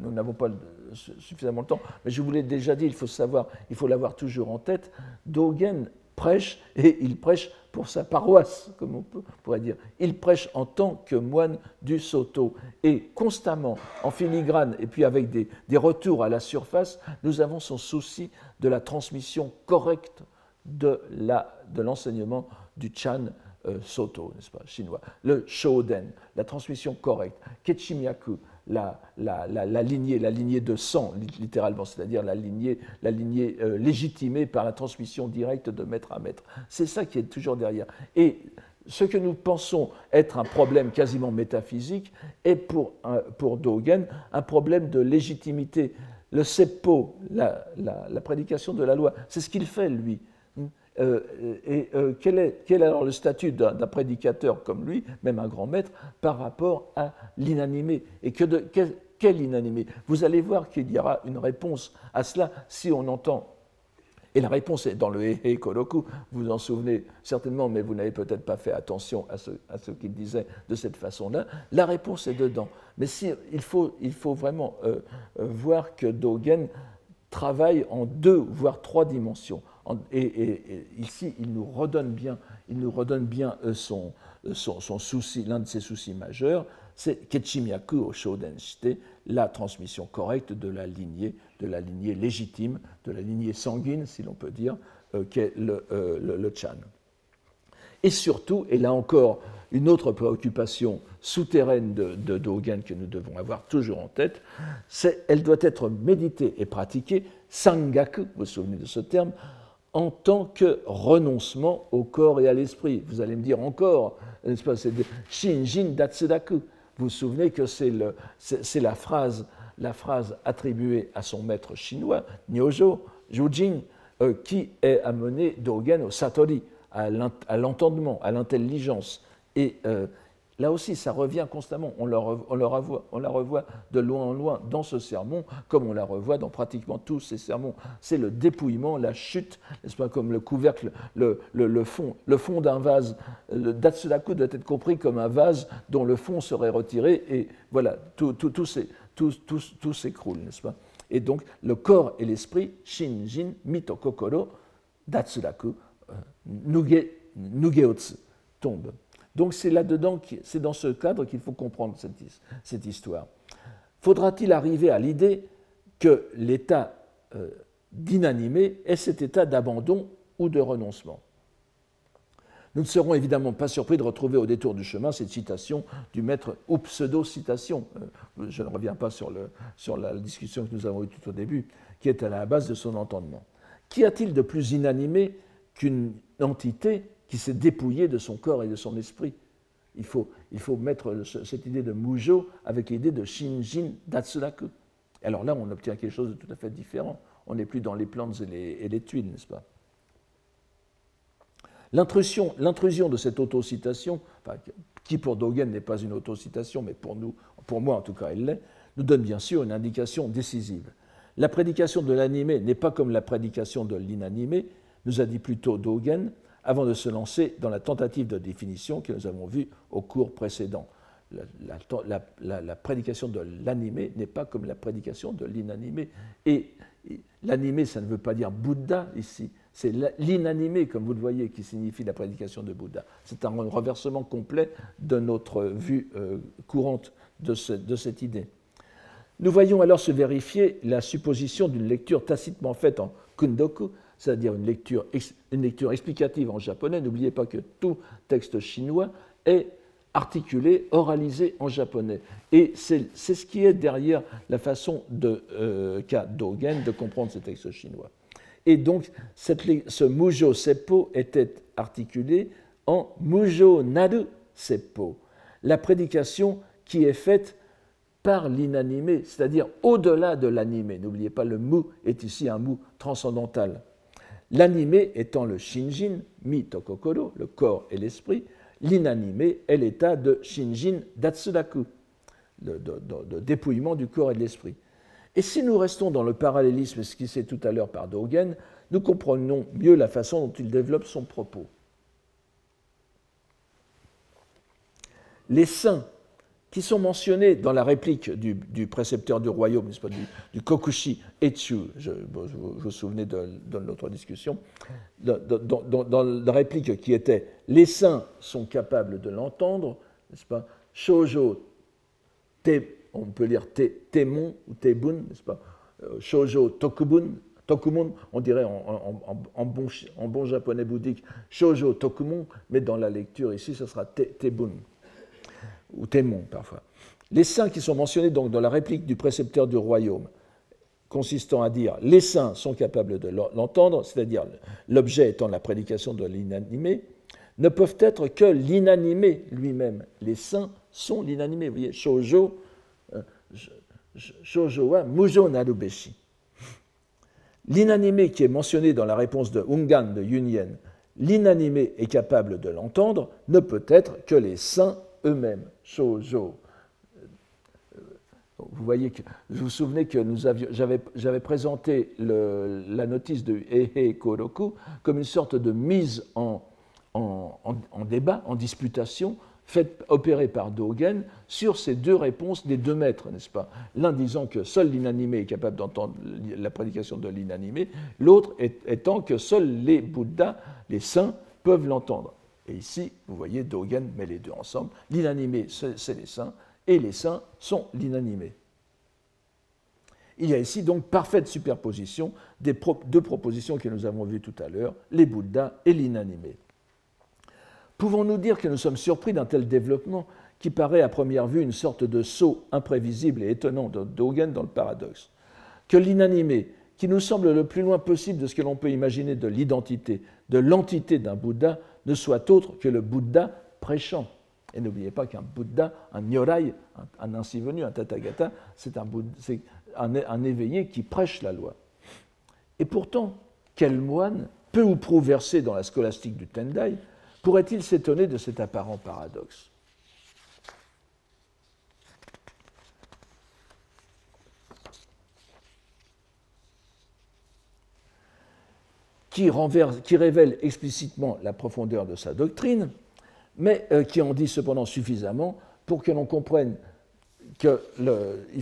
nous n'avons pas suffisamment de temps, mais je vous l'ai déjà dit, il faut savoir, il faut l'avoir toujours en tête. Dogen prêche, et il prêche pour sa paroisse, comme on pourrait dire. Il prêche en tant que moine du Soto. Et constamment, en filigrane, et puis avec des, retours à la surface, nous avons son souci de la transmission correcte de l'enseignement de du Chan euh, Soto, n'est-ce pas, chinois. Le Shoden, la transmission correcte. Kechimyaku, la, la, lignée, la lignée de sang, littéralement, c'est-à-dire la lignée, la lignée euh, légitimée par la transmission directe de maître à maître. C'est ça qui est toujours derrière. Et ce que nous pensons être un problème quasiment métaphysique est pour, pour Dogen un problème de légitimité. Le seppo, la, la prédication de la loi, c'est ce qu'il fait, lui. Euh, et euh, quel, est, alors le statut d'un prédicateur comme lui, même un grand maître, par rapport à l'inanimé? Et quel, inanimé? Vous allez voir qu'il y aura une réponse à cela si on entend. Et la réponse est dans le Hehe Koroku, vous vous en souvenez certainement, mais vous n'avez peut-être pas fait attention à ce, qu'il disait de cette façon-là. La réponse est dedans. Mais si, il, faut, vraiment euh, voir que Dogen travaille en deux, voire trois dimensions et, ici, il nous redonne bien, il nous redonne bien euh, son, euh, son, son souci, l'un de ses soucis majeurs, c'est Kechimyaku au Shodenshite, la transmission correcte de la lignée, de la lignée légitime, de la lignée sanguine, si l'on peut dire, euh, qu'est le, le, Chan. Et surtout, et là encore, une autre préoccupation souterraine de, de, Dogen que nous devons avoir toujours en tête, c'est elle doit être méditée et pratiquée, sangaku, vous vous souvenez de ce terme, en tant que renoncement au corps et à l'esprit. Vous allez me dire encore, n'est-ce pas, c'est Shinjin Datsudaku. Vous vous souvenez que c'est la phrase, la phrase attribuée à son maître chinois, Nyojo, Jujin, euh, qui est amené Dogen au Satori, à l'entendement, à l'intelligence. Et euh, Là aussi, ça revient constamment. On la, revoit, de loin en loin dans ce sermon, comme on la revoit dans pratiquement tous ces sermons. C'est le dépouillement, la chute, n'est-ce pas, comme le couvercle, le, fond, le fond d'un vase. Le Datsudaku doit être compris comme un vase dont le fond serait retiré, et voilà, tout, tout, s'écroule, n'est-ce pas Et donc, le corps et l'esprit, Shinjin, Mito Kokoro, Datsudaku, euh, Nuge, Nugeotsu, tombent. Donc c'est là-dedans, c'est dans ce cadre qu'il faut comprendre cette, histoire. Faudra-t-il arriver à l'idée que l'état euh, d'inanimé est cet état d'abandon ou de renoncement? Nous ne serons évidemment pas surpris de retrouver au détour du chemin cette citation du maître, ou pseudo-citation, euh, je ne reviens pas sur, sur la discussion que nous avons eue tout au début, qui est à la base de son entendement. Qu'y a-t-il de plus inanimé qu'une entité qui s'est dépouillé de son corps et de son esprit. Il faut, il faut mettre cette idée de Mujo avec l'idée de Shinjin Datsuraku. Alors là, on obtient quelque chose de tout à fait différent. On n'est plus dans les plantes et les, tuiles, n'est-ce pas? L'intrusion de cette autocitation, qui pour Dogen n'est pas une autocitation, mais pour nous, pour moi en tout cas elle l'est, nous donne bien sûr une indication décisive. La prédication de l'animé n'est pas comme la prédication de l'inanimé, nous a dit plutôt Dogen, avant de se lancer dans la tentative de définition que nous avons vue au cours précédent. La, prédication de l'animé n'est pas comme la prédication de l'inanimé. Et l'animé, ça ne veut pas dire Bouddha ici, c'est l'inanimé, comme vous le voyez, qui signifie la prédication de Bouddha. C'est un renversement complet de notre vue euh, courante de cette idée. Nous voyons alors se vérifier la supposition d'une lecture tacitement faite en kundoku, c'est-à-dire une lecture, une lecture explicative en japonais. N'oubliez pas que tout texte chinois est articulé, oralisé en japonais. Et c'est ce qui est derrière la façon de euh, Dogen de comprendre ce texte chinois. Et donc, cette, ce Mujo Seppo était articulé en Mujo Naru Seppo, la prédication qui est faite par l'inanimé, c'est-à-dire au-delà de l'animé. N'oubliez pas, le mu est ici un mu transcendantal. L'animé étant le shinjin, mi tokokoro, le corps et l'esprit, l'inanimé est l'état de shinjin datsudaku, de, dépouillement du corps et de l'esprit. Et si nous restons dans le parallélisme ce qui s'est tout à l'heure par Dogen, nous comprenons mieux la façon dont il développe son propos. Les saints qui sont mentionnés dans la réplique du, précepteur du royaume, pas, du, Kokushi Etsu, je, vous vous souvenez de, notre discussion, dans, la réplique qui était Les saints sont capables de l'entendre, n'est-ce pas Shoujo, on peut lire Temon ou Tebun, n'est-ce pas euh, Shoujo Tokubun, Tokumun, on dirait en, bon, en, bon, japonais bouddhique, Shoujo Tokumun, mais dans la lecture ici, ce sera Tebun ou témon parfois. Les saints qui sont mentionnés donc dans la réplique du précepteur du royaume, consistant à dire les saints sont capables de l'entendre, c'est-à-dire l'objet étant la prédication de l'inanimé, ne peuvent être que l'inanimé lui-même. Les saints sont l'inanimé. Vous voyez, Shoujo, euh, wa Mujo Narubeshi. L'inanimé qui est mentionné dans la réponse de Ungan de Yunyen, l'inanimé est capable de l'entendre, ne peut être que les saints eux-mêmes. Shoujo. Vous voyez que vous vous souvenez que j'avais présenté la notice de Ehe Koroku comme une sorte de mise en, débat, en disputation, opérée par Dogen sur ces deux réponses des deux maîtres, n'est-ce pas? L'un disant que seul l'inanimé est capable d'entendre la prédication de l'inanimé, l'autre étant que seuls les Bouddhas, les saints, peuvent l'entendre. Et ici, vous voyez, Dogen met les deux ensemble. L'inanimé, c'est les saints, et les saints sont l'inanimé. Il y a ici donc parfaite superposition des deux propositions que nous avons vues tout à l'heure, les Bouddhas et l'inanimé. Pouvons-nous dire que nous sommes surpris d'un tel développement qui paraît à première vue une sorte de saut imprévisible et étonnant de Dogen dans le paradoxe? Que l'inanimé, qui nous semble le plus loin possible de ce que l'on peut imaginer de l'identité, de l'entité d'un Bouddha, ne soit autre que le Bouddha prêchant. Et n'oubliez pas qu'un Bouddha, un Nyorai, un, ainsi venu, un Tathagata, c'est un, un, éveillé qui prêche la loi. Et pourtant, quel moine, peu ou prou versé dans la scolastique du Tendai, pourrait-il s'étonner de cet apparent paradoxe? Qui, révèle explicitement la profondeur de sa doctrine, mais euh, qui en dit cependant suffisamment pour que l'on comprenne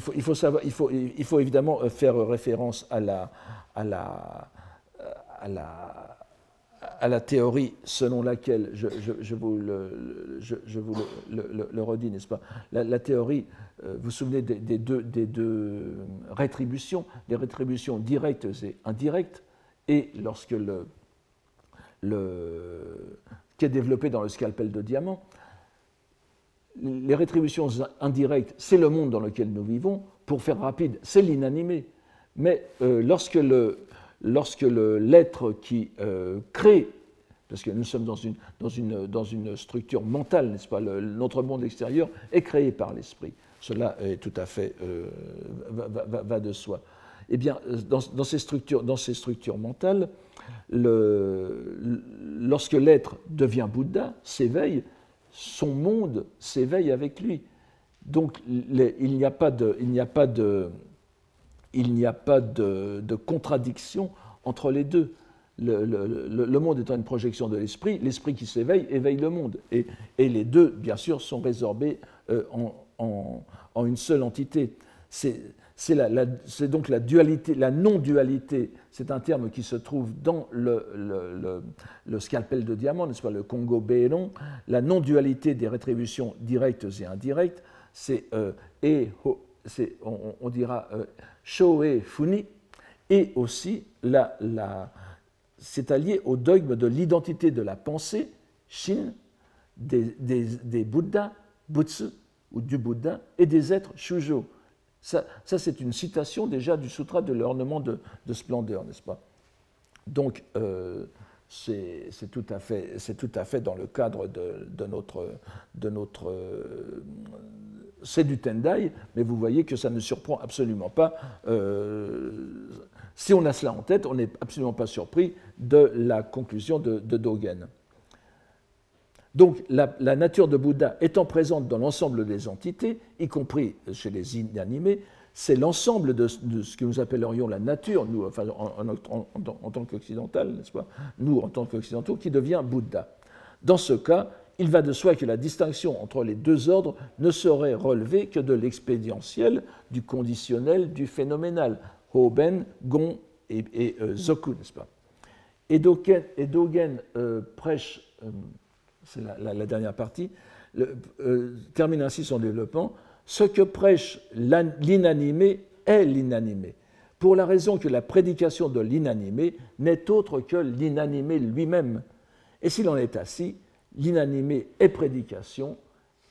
faut, il faut, savoir, il faut, il faut évidemment euh, faire référence à la, à la, à la, théorie selon laquelle, je, vous, le, redis, n'est-ce pas? La, théorie, euh, vous vous souvenez des, des, deux, des deux rétributions, les rétributions directes et indirectes, et lorsque le, qui est développé dans le scalpel de diamant, les rétributions indirectes, c'est le monde dans lequel nous vivons. Pour faire rapide, c'est l'inanimé. Mais euh, lorsque, le, lorsque l'être qui euh, crée parce que nous sommes dans une, dans une, dans une structure mentale, n'est-ce pas Notre monde extérieur est créé par l'esprit. Cela est tout à fait euh, va, de soi. Eh bien, dans, ces, structures, mentales, le, lorsque l'être devient Bouddha, s'éveille, son monde s'éveille avec lui. Donc il n'y a pas de, contradiction entre les deux. Le, monde étant une projection de l'esprit, l'esprit qui s'éveille éveille le monde. Et, les deux, bien sûr, sont résorbés euh, en, une seule entité. Donc la dualité, la non-dualité, c'est un terme qui se trouve dans le, scalpel de diamant, n'est-ce le Congo Béron, la non-dualité des rétributions directes et indirectes, c'est euh, on, dira euh, Shoei Funi, et aussi c'est allié au dogme de l'identité de la pensée, Shin, des, des, Bouddhas, Butsu, ou du Bouddha, et des êtres Shujo. Ça, c'est une citation déjà du Sutra de l'ornement de, splendeur, n'est-ce pas? Donc, euh, c'est tout, à fait, tout à fait dans le cadre de, de notre, de notre euh, c'est du Tendai, mais vous voyez que ça ne surprend absolument pas. Euh, si on a cela en tête, on n'est absolument pas surpris de la conclusion de, Dogen. Donc la, nature de Bouddha étant présente dans l'ensemble des entités, y compris chez les inanimés, c'est l'ensemble de, ce que nous appellerions la nature, nous, enfin, en, tant qu'occidental, n'est-ce pas? Nous, en tant qu'occidentaux, qui devient Bouddha. Dans ce cas, il va de soi que la distinction entre les deux ordres ne saurait relever que de l'expédientiel, du conditionnel, du phénoménal. Hoben, Gon et, euh, Zoku, n'est-ce pas? Et euh, prêche, euh, c'est la, dernière partie, termine ainsi son développement ce que prêche l'inanimé est l'inanimé, pour la raison que la prédication de l'inanimé n'est autre que l'inanimé lui-même. Et s'il en est ainsi, l'inanimé est prédication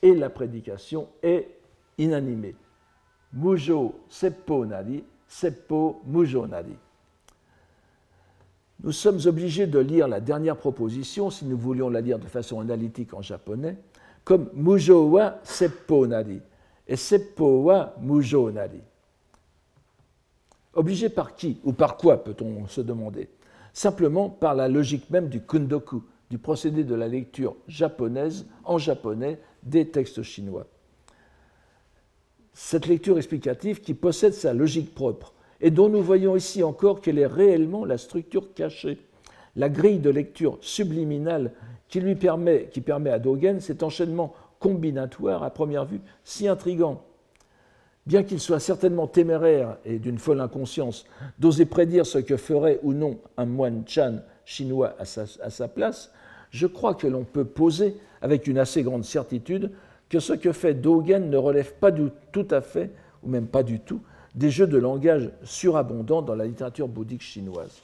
et la prédication est inanimée. Mujo seppo nari, seppo mujo nari. Nous sommes obligés de lire la dernière proposition, si nous voulions la lire de façon analytique en japonais, comme mujo wa seppo nari et seppo wa mujo nari. Obligé par qui ou par quoi peut-on se demander? Simplement par la logique même du kundoku, du procédé de la lecture japonaise en japonais des textes chinois. Cette lecture explicative qui possède sa logique propre et dont nous voyons ici encore qu'elle est réellement la structure cachée, la grille de lecture subliminale qui lui permet, à Dogen cet enchaînement combinatoire à première vue si intrigant. Bien qu'il soit certainement téméraire et d'une folle inconscience d'oser prédire ce que ferait ou non un moine Chan chinois à sa place, je crois que l'on peut poser avec une assez grande certitude que ce que fait Dogen ne relève pas du, tout à fait, ou même pas du tout, des jeux de langage surabondants dans la littérature bouddhique chinoise.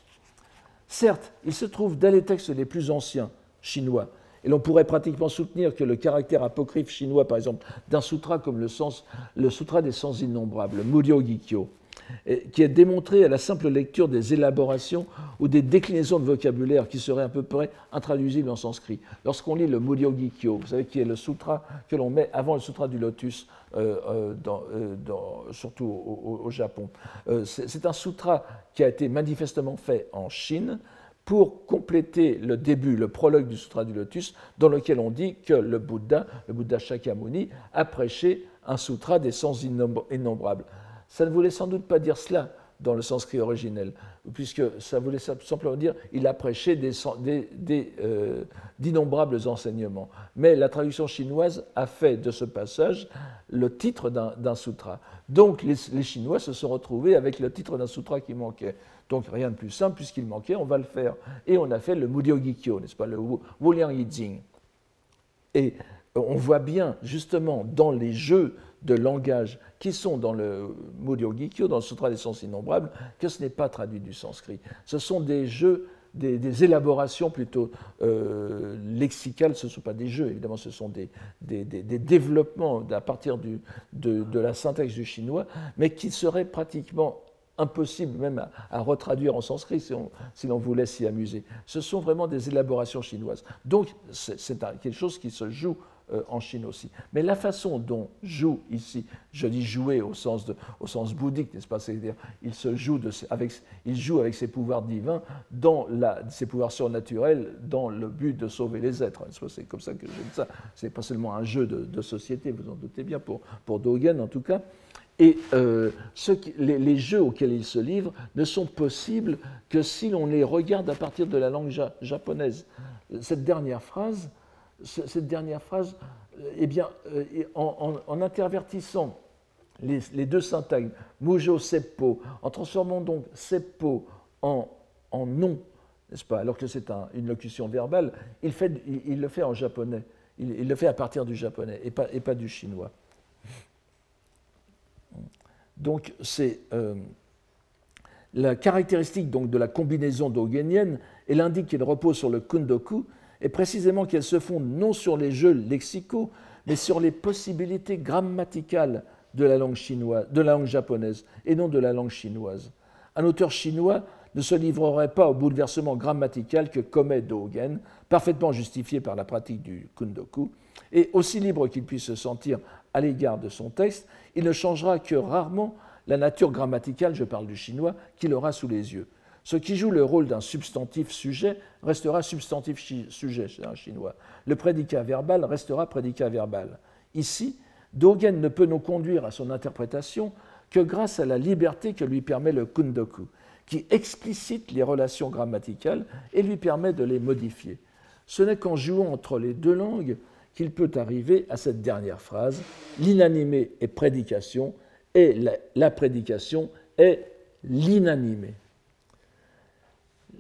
Certes, il se trouve dans les textes les plus anciens chinois, et l'on pourrait pratiquement soutenir que le caractère apocryphe chinois, par exemple, d'un sutra comme le, sens, le Sutra des sens innombrables, Muryo Gikyo, qui est démontré à la simple lecture des élaborations ou des déclinaisons de vocabulaire qui seraient à peu près intraduisibles en sanskrit. Lorsqu'on lit le Muryogikyo, vous savez, qui est le sutra que l'on met avant le sutra du lotus, euh, euh, euh, surtout au, Japon, c'est un sutra qui a été manifestement fait en Chine pour compléter le début, le prologue du Sutra du Lotus, dans lequel on dit que le Bouddha, le Bouddha Shakyamuni, a prêché un sutra des sens innombrables. Ça ne voulait sans doute pas dire cela dans le sanskrit originel, puisque ça voulait simplement dire il a prêché euh, d'innombrables enseignements. Mais la traduction chinoise a fait de ce passage le titre d'un sutra. Donc les, Chinois se sont retrouvés avec le titre d'un sutra qui manquait. Donc rien de plus simple, puisqu'il manquait, on va le faire. Et on a fait le Muryogikyo, n'est-ce pas, le Wuliang Yijing. Et on voit bien, justement, dans les jeux de langage qui sont dans le Muryogikyo, dans le Sutra des Sens Innombrables, que ce n'est pas traduit du sanskrit. Ce sont des jeux, des, élaborations plutôt euh, lexicales, ce ne sont pas des jeux, évidemment, ce sont des, développements à partir de, la syntaxe du chinois, mais qui seraient pratiquement impossible même à, retraduire en sanskrit si l'on voulait s'y amuser. Ce sont vraiment des élaborations chinoises. Donc c'est quelque chose qui se joue euh, en Chine aussi. Mais la façon dont joue ici, je dis jouer au sens, de, au sens bouddhique, n'est-ce pas? C'est-à-dire, il se joue de, avec, il joue avec ses pouvoirs divins, ses pouvoirs surnaturels, dans le but de sauver les êtres. C'est comme ça que j'aime ça. C'est pas seulement un jeu de, société, vous en doutez bien, pour, pour Dogen en tout cas. Et euh, les, jeux auxquels il se livre ne sont possibles que si l'on les regarde à partir de la langue japonaise. Cette dernière phrase, cette dernière phrase, eh bien, euh, en, intervertissant les, deux syntagmes, mujo seppo, en transformant donc seppo en, en nom, n'est-ce pas, alors que c'est une locution verbale, il, le fait en japonais, il, le fait à partir du japonais et pas, du chinois. Donc c'est euh, la caractéristique donc, de la combinaison dogénienne, elle indique qu'elle repose sur le kundoku, et précisément qu'elle se fonde non sur les jeux lexicaux, mais sur les possibilités grammaticales de la langue, chinoise, de la langue japonaise et non de la langue chinoise. Un auteur chinois ne se livrerait pas au bouleversement grammatical que commet Dogen, parfaitement justifié par la pratique du kundoku, et aussi libre qu'il puisse se sentir à l'égard de son texte, il ne changera que rarement la nature grammaticale, je parle du chinois, qu'il aura sous les yeux. Ce qui joue le rôle d'un substantif sujet restera substantif sujet chez un chinois. Le prédicat verbal restera prédicat verbal. Ici, Dogen ne peut nous conduire à son interprétation que grâce à la liberté que lui permet le kundoku, qui explicite les relations grammaticales et lui permet de les modifier. Ce n'est qu'en jouant entre les deux langues qu'il peut arriver à cette dernière phrase l'inanimé est prédication et la prédication est l'inanimé.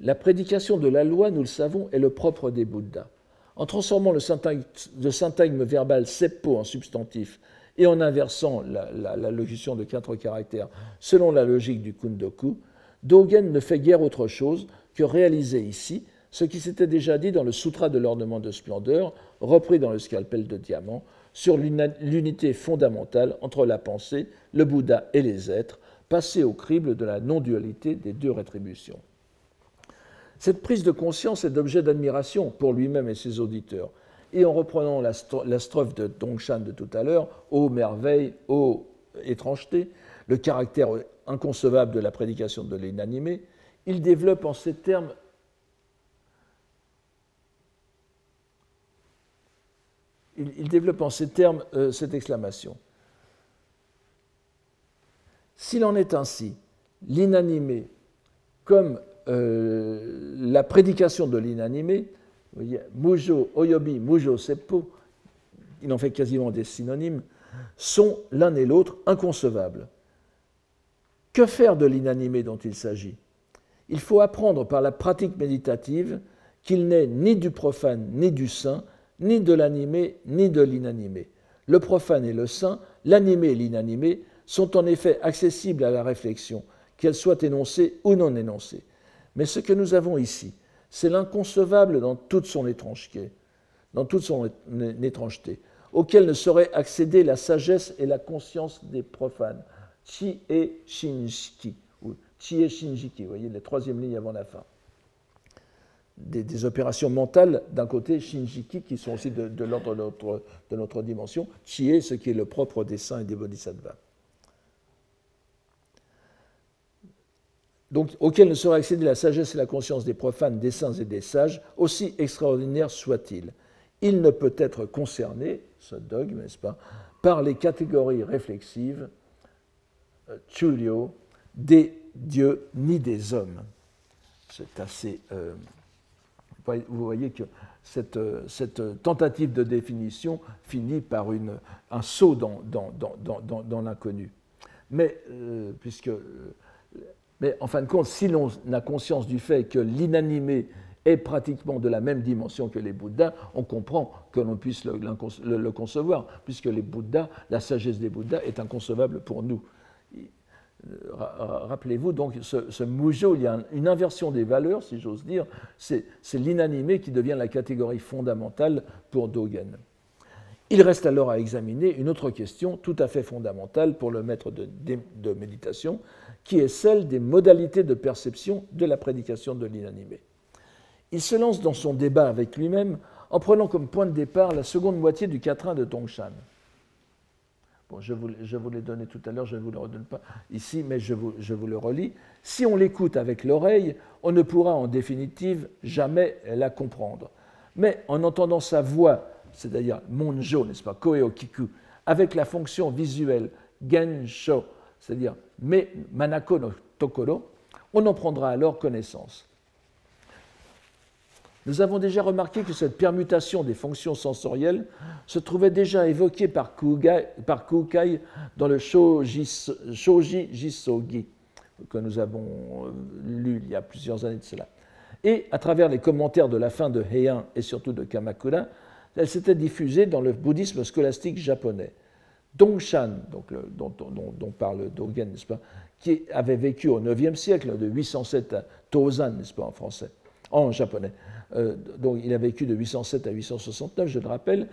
La prédication de la loi, nous le savons, est le propre des Bouddhas. En transformant le syntagme, verbal seppo en substantif et en inversant la, locution de quatre caractères selon la logique du kundoku, Dogen ne fait guère autre chose que réaliser ici ce qui s'était déjà dit dans le Sutra de l'ornement de splendeur, repris dans le scalpel de diamant, sur l'unité fondamentale entre la pensée, le Bouddha et les êtres, passé au crible de la non-dualité des deux rétributions. Cette prise de conscience est d'objet d'admiration pour lui-même et ses auditeurs. Et en reprenant la, strophe de Dongshan de tout à l'heure, ô merveille, ô étrangeté, le caractère inconcevable de la prédication de l'inanimé, il développe en ces termes il, développe en ces termes euh, cette exclamation. S'il en est ainsi, l'inanimé comme euh, la prédication de l'inanimé, Mujo, Oyobi, Mujo, Seppo, il en fait quasiment des synonymes, sont l'un et l'autre inconcevables. Que faire de l'inanimé dont il s'agit? Il faut apprendre par la pratique méditative qu'il n'est ni du profane ni du saint, ni de l'animé ni de l'inanimé. Le profane et le saint, l'animé et l'inanimé sont en effet accessibles à la réflexion, qu'elle soit énoncée ou non énoncée. Mais ce que nous avons ici, c'est l'inconcevable dans toute son étrangeté, dans toute son étrangeté, auquel ne saurait accéder la sagesse et la conscience des profanes. Chi et Shinjiki, ou Chi et vous voyez, la troisième ligne avant la fin. Des, opérations mentales d'un côté, Shinjiki, qui sont aussi de, l'ordre de notre, dimension, Chi est ce qui est le propre des saints et des bodhisattvas. Donc, auquel ne saurait accéder la sagesse et la conscience des profanes, des saints et des sages, aussi extraordinaire soit-il. Il ne peut être concerné, ce dogme, n'est-ce pas, par les catégories réflexives, euh, Chulio, des dieux ni des hommes. C'est assez. Euh, vous voyez que cette, euh, cette, tentative de définition finit par un saut dans l'inconnu. Mais, puisque mais en fin de compte, si l'on a conscience du fait que l'inanimé est pratiquement de la même dimension que les Bouddhas, on comprend que l'on puisse le, concevoir, puisque les Bouddhas, la sagesse des Bouddhas est inconcevable pour nous. Rappelez-vous donc, ce, ce mujo, il y a une inversion des valeurs, si j'ose dire, c'est l'inanimé qui devient la catégorie fondamentale pour Dogen. Il reste alors à examiner une autre question tout à fait fondamentale pour le maître de méditation, qui est celle des modalités de perception de la prédication de l'inanimé. Il se lance dans son débat avec lui-même en prenant comme point de départ la seconde moitié du quatrain de Tongshan. Bon, je vous, je vous l'ai donné tout à l'heure, je ne vous le redonne pas ici, mais je vous, je vous le relis. Si on l'écoute avec l'oreille, on ne pourra en définitive jamais la comprendre. Mais en entendant sa voix, c'est-à-dire monjo, n'est-ce pas, koeo kiku, avec la fonction visuelle gensho, c'est-à-dire manako no tokoro, on en prendra alors connaissance. Nous avons déjà remarqué que cette permutation des fonctions sensorielles se trouvait déjà évoquée par Kukai, dans le Shoji, Jisogi, que nous avons euh, lu il y a plusieurs années de cela. Et à travers les commentaires de la fin de Heian et surtout de Kamakura, elle s'était diffusée dans le bouddhisme scolastique japonais. Dongshan, dont, parle Dogen, n'est-ce pas, qui avait vécu au IXe siècle, de 807 à Tozan, n'est-ce pas, en français, en japonais, euh, donc il a vécu de 807 à 869, je le rappelle,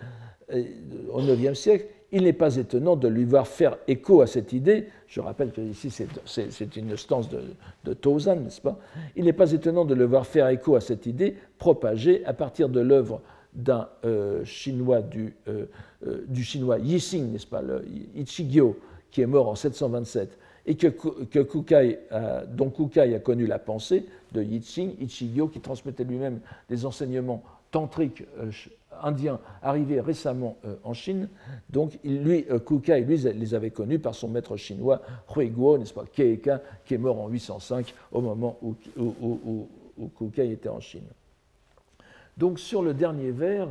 au IXe siècle. Il n'est pas étonnant de lui voir faire écho à cette idée. Je rappelle que ici c'est une stance de, de n'est-ce pas Il n'est pas étonnant de le voir faire écho à cette idée propagée à partir de l'œuvre d'un euh, chinois du, du chinois Yixing, n'est-ce pas, le Ichigyo, qui est mort en 727 et que, Kukai dont Kukai a connu la pensée de Yiching, Ichigyo, qui transmettait lui-même des enseignements tantriques euh, indiens arrivés récemment euh, en Chine. Donc, lui, euh, Kukai, lui, les avait connus par son maître chinois, Huiguo, n'est-ce pas, Keika, qui est mort en 805 au moment où, où, où Kukai était en Chine. Donc, sur le dernier vers,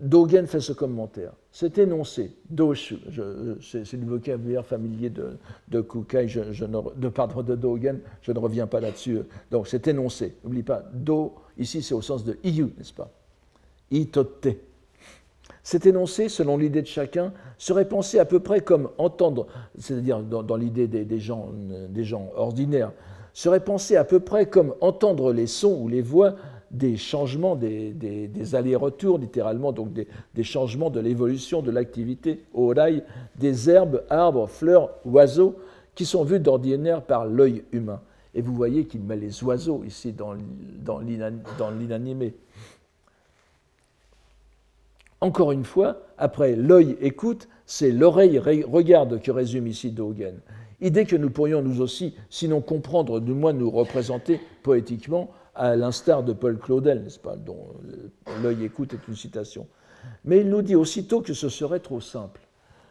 Dogen fait ce commentaire. Cet énoncé, doshu, c'est le vocabulaire familier de, Kukai, de, pardon, de Dogen, je ne reviens pas là-dessus. Donc cet énoncé, n'oublie pas, do, ici c'est au sens de iyu, n'est-ce pas? Itote. Cet énoncé, selon l'idée de chacun, serait pensé à peu près comme entendre, c'est-à-dire dans, l'idée des, gens, des gens ordinaires, serait pensé à peu près comme entendre les sons ou les voix des changements, des, allers-retours, littéralement, donc des, changements de l'évolution de l'activité au rail des herbes, arbres, fleurs, oiseaux, qui sont vus d'ordinaire par l'œil humain. Et vous voyez qu'il met les oiseaux ici dans, dans l'inanimé. Encore une fois, après l'œil écoute, c'est l'oreille regarde que résume ici Dogen. Idée que nous pourrions nous aussi, sinon comprendre, du moins nous représenter poétiquement, à l'instar de Paul Claudel, n'est-ce pas, dont l'œil écoute est une citation. Mais il nous dit aussitôt que ce serait trop simple.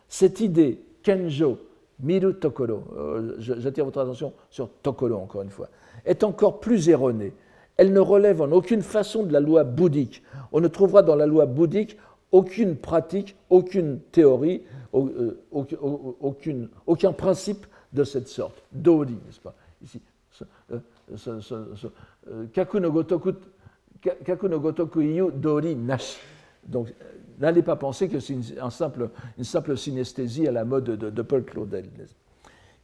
Cette idée, Kenjo, Miru Tokoro, euh, j'attire votre attention sur Tokoro encore une fois, est encore plus erronée. Elle ne relève en aucune façon de la loi bouddhique. On ne trouvera dans la loi bouddhique aucune pratique, aucune théorie, euh, aucune, aucun principe de cette sorte. Dodi, n'est-ce pas? Ici, euh, euh, kaku no gotoku, iyu dori nashi. Donc, n'allez pas penser que c'est une, simple, une simple synesthésie à la mode de, Paul Claudel.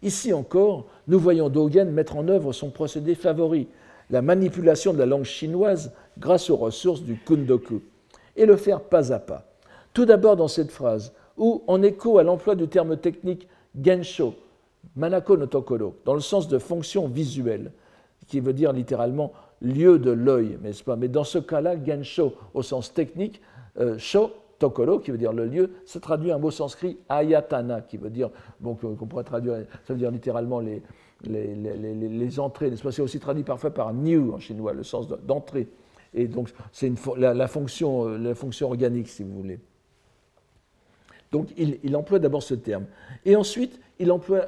Ici encore, nous voyons Dogen mettre en œuvre son procédé favori, la manipulation de la langue chinoise grâce aux ressources du kundoku, et le faire pas à pas. Tout d'abord dans cette phrase, où, en écho à l'emploi du terme technique gensho, manako no tokoro, dans le sens de fonction visuelle, qui veut dire littéralement lieu de l'œil, n'est-ce pas? Mais dans ce cas-là, Gensho, au sens technique, euh, Sho, Tokoro, qui veut dire le lieu, ça traduit un mot sanskrit Ayatana, qui veut dire, bon, qu'on pourrait traduire, ça veut dire littéralement les, les, les, les entrées, n'est-ce pas? C'est aussi traduit parfois par new en chinois, le sens d'entrée. Et donc, c'est la, la, fonction, euh, la fonction organique, si vous voulez. Donc, il, il emploie d'abord ce terme. Et ensuite, il emploie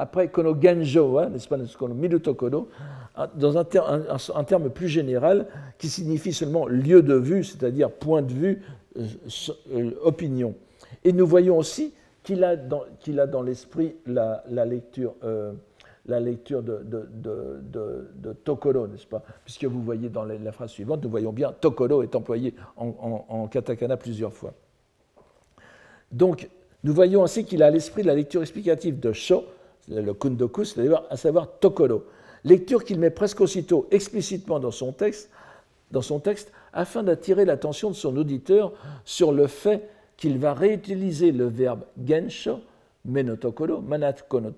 après kono genjo, hein, n'est-ce pas, kono mirutokono, dans un, un, terme plus général qui signifie seulement lieu de vue, c'est-à-dire point de vue, euh, euh, opinion. Et nous voyons aussi qu'il a dans, dans l'esprit la, lecture, euh, la lecture de, de, de, de Tokoro, n'est-ce pas? Puisque vous voyez dans la, phrase suivante, nous voyons bien Tokoro est employé en, en, en katakana plusieurs fois. Donc, nous voyons ainsi qu'il a à l'esprit la lecture explicative de Sho, le kundoku, c'est-à-dire à savoir Tokoro. Lecture qu'il met presque aussitôt explicitement dans son texte dans son texte afin d'attirer l'attention de son auditeur sur le fait qu'il va réutiliser le verbe gensho, menotokoro, manatko no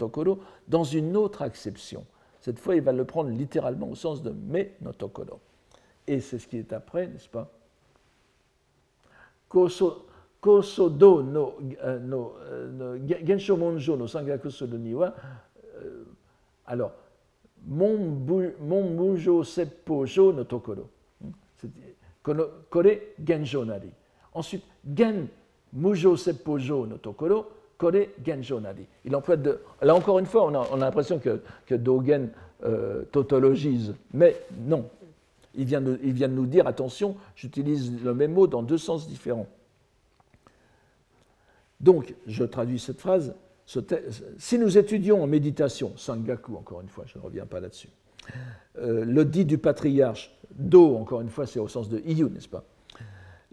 dans une autre acception. Cette fois, il va le prendre littéralement au sens de menotokoro. Et c'est ce qui est après, n'est-ce pas? Koso, do no, euh, no, euh, gensho monjo no sangaku suru ni wa. Euh, alors, mon mujo seppojo no tokoro. Kore genjo nari. Ensuite, gen mujo seppojo no tokoro, kore genjo nari. Il emploie de. Là encore une fois, on a, l'impression que, que Dogen euh, tautologise, mais non. Il vient, de, il vient de nous dire attention, j'utilise le même mot dans deux sens différents. Donc, je traduis cette phrase si nous étudions en méditation, Sangaku, encore une fois, je ne reviens pas là-dessus, euh, le dit du patriarche, Do, encore une fois, c'est au sens de Iyu, n'est-ce pas?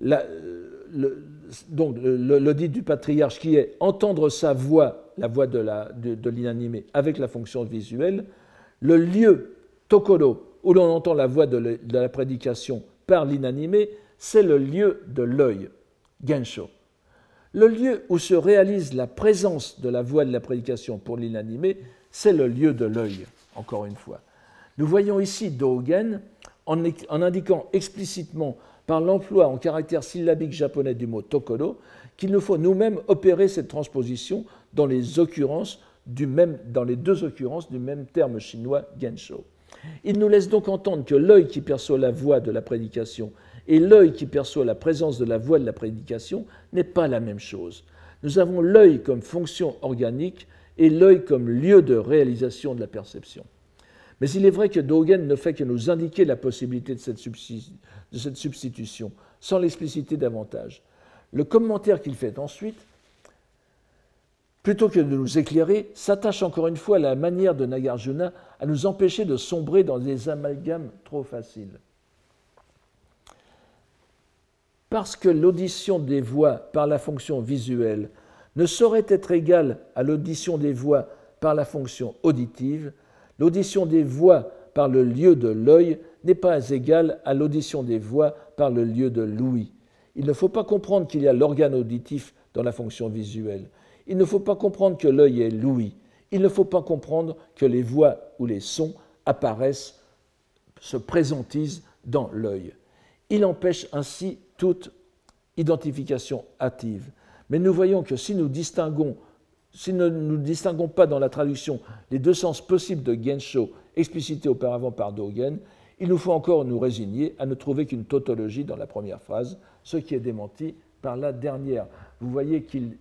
Euh, Donc, le, dit du patriarche qui est entendre sa voix, la voix de l'inanimé, avec la fonction visuelle, le lieu, Tokoro, où l'on entend la voix de, la prédication par l'inanimé, c'est le lieu de l'œil, Gensho. Le lieu où se réalise la présence de la voix de la prédication pour l'inanimé, c'est le lieu de l'œil, encore une fois. Nous voyons ici Dogen en, indiquant explicitement par l'emploi en caractère syllabique japonais du mot tokoro qu'il nous faut nous-mêmes opérer cette transposition dans les, occurrences du même, dans les deux occurrences du même terme chinois gensho. Il nous laisse donc entendre que l'œil qui perçoit la voix de la prédication et l'œil qui perçoit la présence de la voix de la prédication n'est pas la même chose. Nous avons l'œil comme fonction organique et l'œil comme lieu de réalisation de la perception. Mais il est vrai que Dogen ne fait que nous indiquer la possibilité de cette, substitution, sans l'expliciter davantage. Le commentaire qu'il fait ensuite, plutôt que de nous éclairer, s'attache encore une fois à la manière de Nagarjuna à nous empêcher de sombrer dans des amalgames trop faciles. Parce que l'audition des voix par la fonction visuelle ne saurait être égale à l'audition des voix par la fonction auditive, l'audition des voix par le lieu de l'œil n'est pas égale à l'audition des voix par le lieu de l'ouïe. Il ne faut pas comprendre qu'il y a l'organe auditif dans la fonction visuelle. Il ne faut pas comprendre que l'œil est l'ouïe. Il ne faut pas comprendre que les voix ou les sons apparaissent, se présentisent dans l'œil. Il empêche ainsi toute identification hâtive. Mais nous voyons que si nous distinguons, si nous ne distinguons pas dans la traduction les deux sens possibles de Gensho explicités auparavant par Dogen, il nous faut encore nous résigner à ne trouver qu'une tautologie dans la première phrase, ce qui est démenti par la dernière. Vous voyez qu'il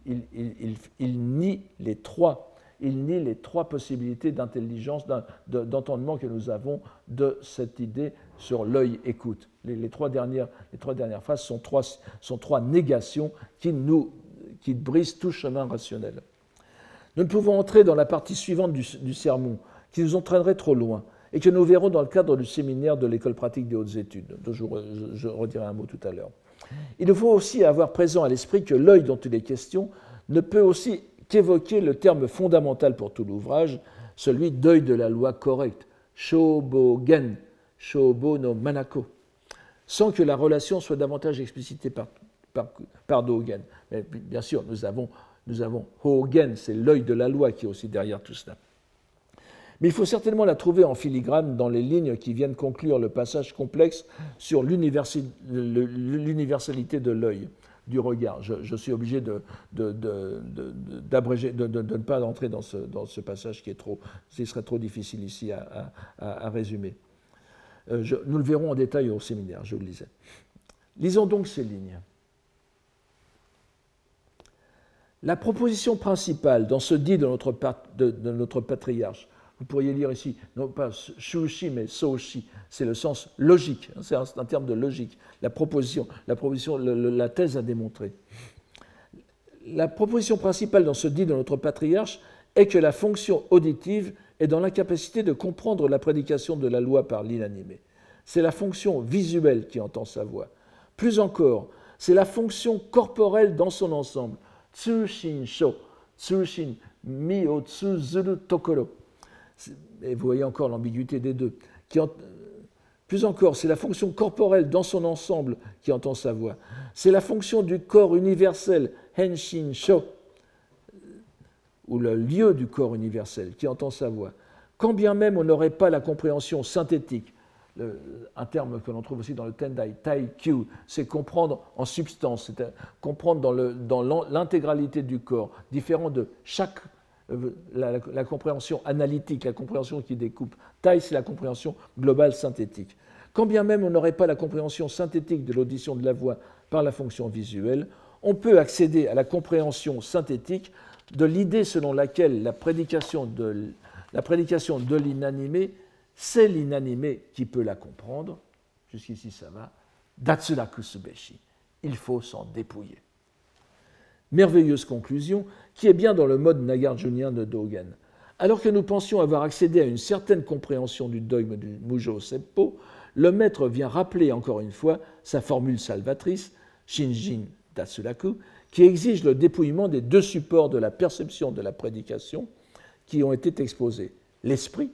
nie les trois il nie les trois possibilités d'intelligence, d'entendement que nous avons de cette idée sur l'œil écoute. Les, trois dernières, les trois dernières phrases sont trois, sont trois négations qui, nous, qui brisent tout chemin rationnel. Nous ne pouvons entrer dans la partie suivante du, sermon, qui nous entraînerait trop loin, et que nous verrons dans le cadre du séminaire de l'école pratique des hautes études, je redirai un mot tout à l'heure. Il nous faut aussi avoir présent à l'esprit que l'œil dont il est question ne peut aussi qu'évoquer le terme fondamental pour tout l'ouvrage, celui d'œil de la loi correcte, shobogen, shobo no manako, sans que la relation soit davantage explicitée par, par, Dogen. Mais bien sûr, nous avons, nous Hogen, c'est l'œil de la loi qui est aussi derrière tout cela. Mais il faut certainement la trouver en filigrane dans les lignes qui viennent conclure le passage complexe sur l'universalité de l'œil du regard. Je, suis obligé de, de, ne pas entrer dans ce, dans ce, passage qui est trop, ce serait trop difficile ici à, résumer. Euh, nous le verrons en détail au séminaire, je le lisais. Lisons donc ces lignes. La proposition principale dans ce dit de notre, de notre patriarche vous pourriez lire ici, non pas shushi, mais soshi, c'est le sens logique, hein, c'est un, terme de logique, la proposition, la, proposition la thèse à démontrer. La proposition principale dans ce dit de notre patriarche est que la fonction auditive est dans l'incapacité de comprendre la prédication de la loi par l'inanimé. C'est la fonction visuelle qui entend sa voix. Plus encore, c'est la fonction corporelle dans son ensemble. Tsushin sho, tsushin mi tokoro et vous voyez encore l'ambiguïté des deux, Plus encore, c'est la fonction corporelle dans son ensemble qui entend sa voix. C'est la fonction du corps universel, Henshin Sho, ou le lieu du corps universel qui entend sa voix. Quand bien même on n'aurait pas la compréhension synthétique, un terme que l'on trouve aussi dans le Tendai, Tai-Kyu, c'est comprendre en substance, c'est comprendre dans l'intégralité du corps, différent de chaque euh, la, compréhension analytique, la compréhension qui découpe. Taille, c'est la compréhension globale synthétique. Quand bien même on n'aurait pas la compréhension synthétique de l'audition de la voix par la fonction visuelle, on peut accéder à la compréhension synthétique de l'idée selon laquelle la prédication de, la l'inanimé, c'est l'inanimé qui peut la comprendre. Jusqu'ici, ça va. Datsuraku Subeshi. Il faut s'en dépouiller. Merveilleuse conclusion qui est bien dans le mode nagarjunien de Dogen. Alors que nous pensions avoir accédé à une certaine compréhension du dogme du Mujo Seppo, le maître vient rappeler encore une fois sa formule salvatrice, Shinjin Datsuraku, qui exige le dépouillement des deux supports de la perception de la prédication qui ont été exposés. L'esprit,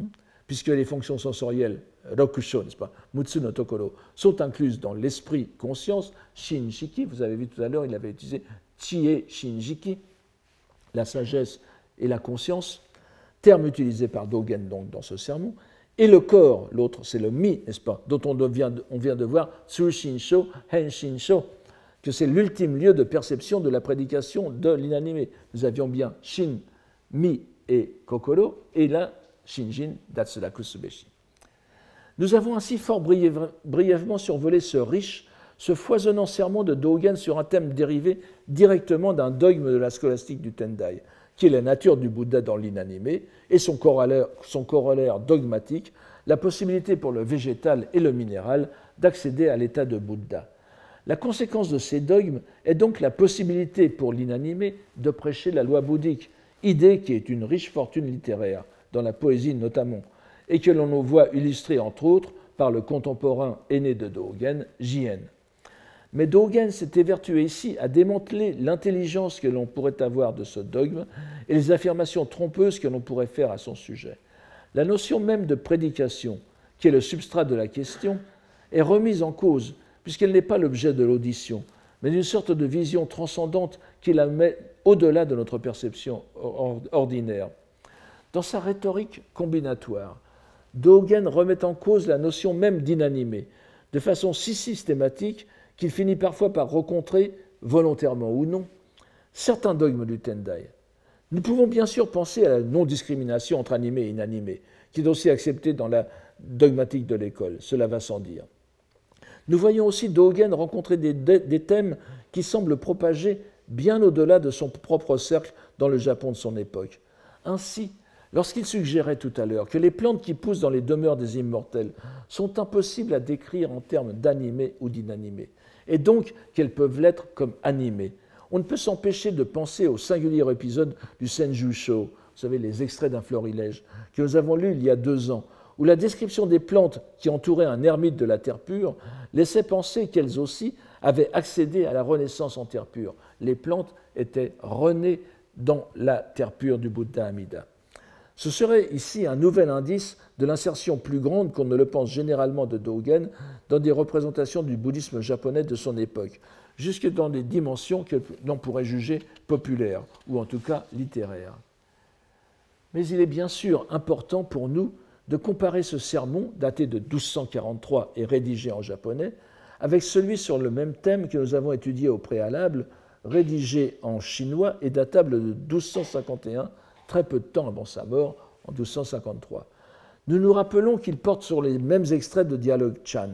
hein, puisque les fonctions sensorielles, rokusho, n'est-ce pas, mutsu no tokoro, sont incluses dans l'esprit conscience, shinjiki, vous avez vu tout à l'heure, il avait utilisé chie shinjiki, la sagesse et la conscience, terme utilisé par Dogen donc dans ce sermon, et le corps, l'autre c'est le mi, n'est-ce pas, dont on on vient de voir Tsushinsho, Henshinsho, que c'est l'ultime lieu de perception de la prédication de l'inanimé. Nous avions bien Shin, Mi et Kokoro, et là, Shinjin, Datsuraku Subeshi. Nous avons ainsi fort brièvement survolé ce riche, ce foisonnant sermon de Dogen sur un thème dérivé directement d'un dogme de la scolastique du Tendai, qui est la nature du Bouddha dans l'inanimé, et son corollaire dogmatique, la possibilité pour le végétal et le minéral d'accéder à l'état de Bouddha. La conséquence de ces dogmes est donc la possibilité pour l'inanimé de prêcher la loi bouddhique, idée qui est une riche fortune littéraire, dans la poésie notamment, et que l'on voit illustrée entre autres par le contemporain aîné de Dogen, Jien. Mais Dogen s'est évertué ici à démanteler l'intelligence que l'on pourrait avoir de ce dogme et les affirmations trompeuses que l'on pourrait faire à son sujet. La notion même de prédication, qui est le substrat de la question, est remise en cause, puisqu'elle n'est pas l'objet de l'audition, mais d'une sorte de vision transcendante qui la met au-delà de notre perception ordinaire. Dans sa rhétorique combinatoire, Dogen remet en cause la notion même d'inanimé, de façon si systématique qu'il finit parfois par rencontrer, volontairement ou non, certains dogmes du Tendai. Nous pouvons bien sûr penser à la non-discrimination entre animé et inanimé, qui est aussi acceptée dans la dogmatique de l'école, cela va sans dire. Nous voyons aussi Dogen rencontrer des, thèmes qui semblent propager bien au-delà de son propre cercle dans le Japon de son époque. Ainsi, lorsqu'il suggérait tout à l'heure que les plantes qui poussent dans les demeures des immortels sont impossibles à décrire en termes d'animé ou d'inanimé, et donc qu'elles peuvent l'être comme animées. On ne peut s'empêcher de penser au singulier épisode du Senju Show, vous savez, les extraits d'un florilège, que nous avons lu il y a deux ans, où la description des plantes qui entouraient un ermite de la terre pure laissait penser qu'elles aussi avaient accédé à la renaissance en terre pure. Les plantes étaient renées dans la terre pure du Bouddha Amida. Ce serait ici un nouvel indice de l'insertion plus grande qu'on ne le pense généralement de Dogen dans des représentations du bouddhisme japonais de son époque, jusque dans des dimensions que l'on pourrait juger populaires, ou en tout cas littéraires. Mais il est bien sûr important pour nous de comparer ce sermon, daté de 1243 et rédigé en japonais, avec celui sur le même thème que nous avons étudié au préalable, rédigé en chinois et datable de 1251 très peu de temps avant sa mort, en 1253. Nous nous rappelons qu'il porte sur les mêmes extraits de dialogue Chan,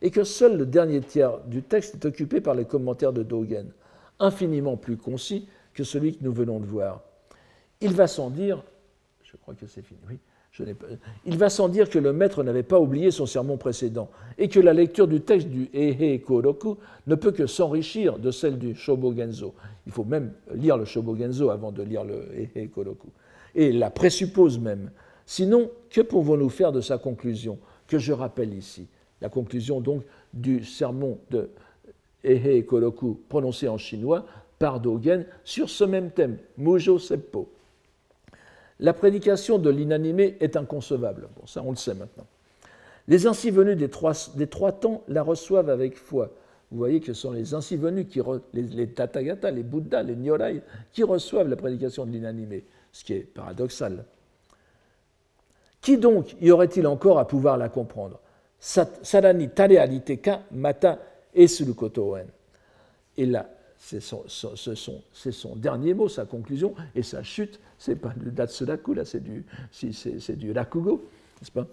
et que seul le dernier tiers du texte est occupé par les commentaires de Dogen, infiniment plus concis que celui que nous venons de voir. Il va sans dire, je crois que c'est fini, il va sans dire que le maître n'avait pas oublié son sermon précédent et que la lecture du texte du Ehe Koroku ne peut que s'enrichir de celle du Shobogenzo. Il faut même lire le Shobogenzo avant de lire le Ehe Koroku. Et la présuppose même. Sinon, que pouvons-nous faire de sa conclusion, que je rappelle ici? La conclusion donc du sermon de Ehe Koroku prononcé en chinois par Dogen sur ce même thème, Mujo Seppo. La prédication de l'inanimé est inconcevable. Bon, ça, on le sait maintenant. Les ainsi venus des trois, temps la reçoivent avec foi. Vous voyez que ce sont les ainsi venus, qui les, les, les Bouddhas, les Nyorai, qui reçoivent la prédication de l'inanimé, ce qui est paradoxal. Qui donc y aurait-il encore à pouvoir la comprendre? Mata esulukotoen. C'est son, son, dernier mot, sa conclusion, et sa chute, c'est pas du Datsuraku, là, c'est du, c'est, du Rakugo, n'est-ce pas?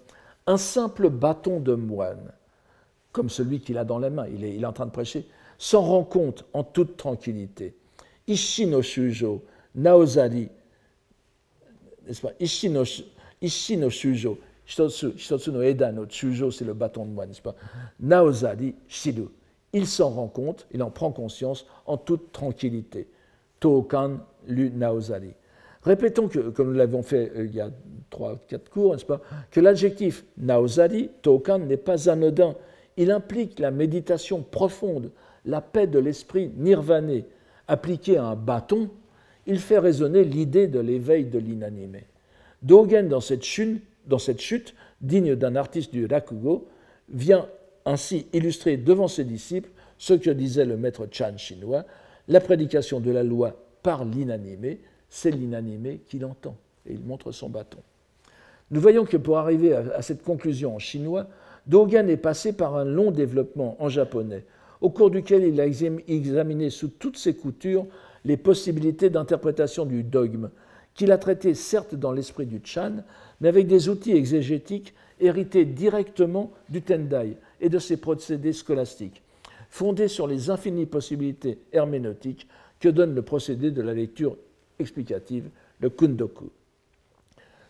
Un simple bâton de moine, comme celui qu'il a dans la main, il est, il est en train de prêcher, s'en rend compte en toute tranquillité. Ishi no shujo, naozari, n'est-ce pas? Ishi no, ishi no shujo, hitotsu, no eda no shujo, c'est le bâton de moine, n'est-ce pas? Naozari, shiru il s'en rend compte, il en prend conscience en toute tranquillité. Tokan lu naozari. Répétons que, comme nous l'avons fait euh, il y a trois, quatre cours, n'est-ce pas, que l'adjectif naozari, tokan, n'est pas anodin. Il implique la méditation profonde, la paix de l'esprit nirvané. Appliqué à un bâton, il fait résonner l'idée de l'éveil de l'inanimé. Dogen, dans cette chute, dans cette chute digne d'un artiste du rakugo, vient ainsi illustrer devant ses disciples ce que disait le maître Chan chinois, la prédication de la loi par l'inanimé, c'est l'inanimé qui l'entend. Et il montre son bâton. Nous voyons que pour arriver à cette conclusion en chinois, Dogen est passé par un long développement en japonais, au cours duquel il a examiné sous toutes ses coutures les possibilités d'interprétation du dogme, qu'il a traité certes dans l'esprit du Chan, mais avec des outils exégétiques hérités directement du Tendai, et de ses procédés scolastiques, fondés sur les infinies possibilités herméneutiques que donne le procédé de la lecture explicative, le kundoku.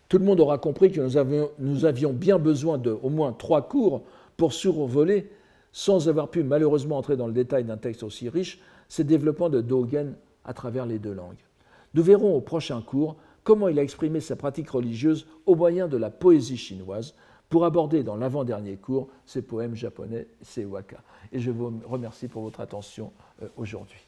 Tout le monde aura compris que nous avions, bien besoin de au moins trois cours pour survoler, sans avoir pu malheureusement entrer dans le détail d'un texte aussi riche, ces développements de Dogen à travers les deux langues. Nous verrons au prochain cours comment il a exprimé sa pratique religieuse au moyen de la poésie chinoise, pour aborder dans l'avant-dernier cours ces poèmes japonais, ces waka. Et je vous remercie pour votre attention euh, aujourd'hui.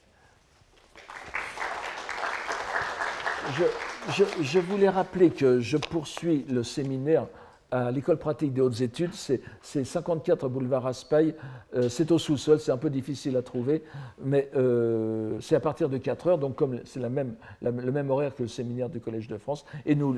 Je, voulais rappeler que je poursuis le séminaire à l'école pratique des hautes études, c'est 54 boulevard Raspail, euh, c'est au sous-sol, c'est un peu difficile à trouver, mais euh, c'est à partir de 4 heures, donc comme c'est le même horaire que le séminaire du Collège de France, et nous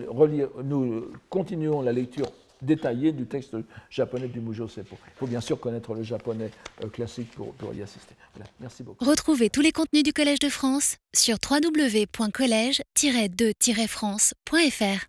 continuons la lecture détaillé du texte japonais du Mujo Seppo. Il faut bien sûr connaître le japonais euh, classique pour, pour, y assister. Voilà, merci beaucoup. Retrouvez tous les contenus du Collège de France sur www.colège-2-france.fr.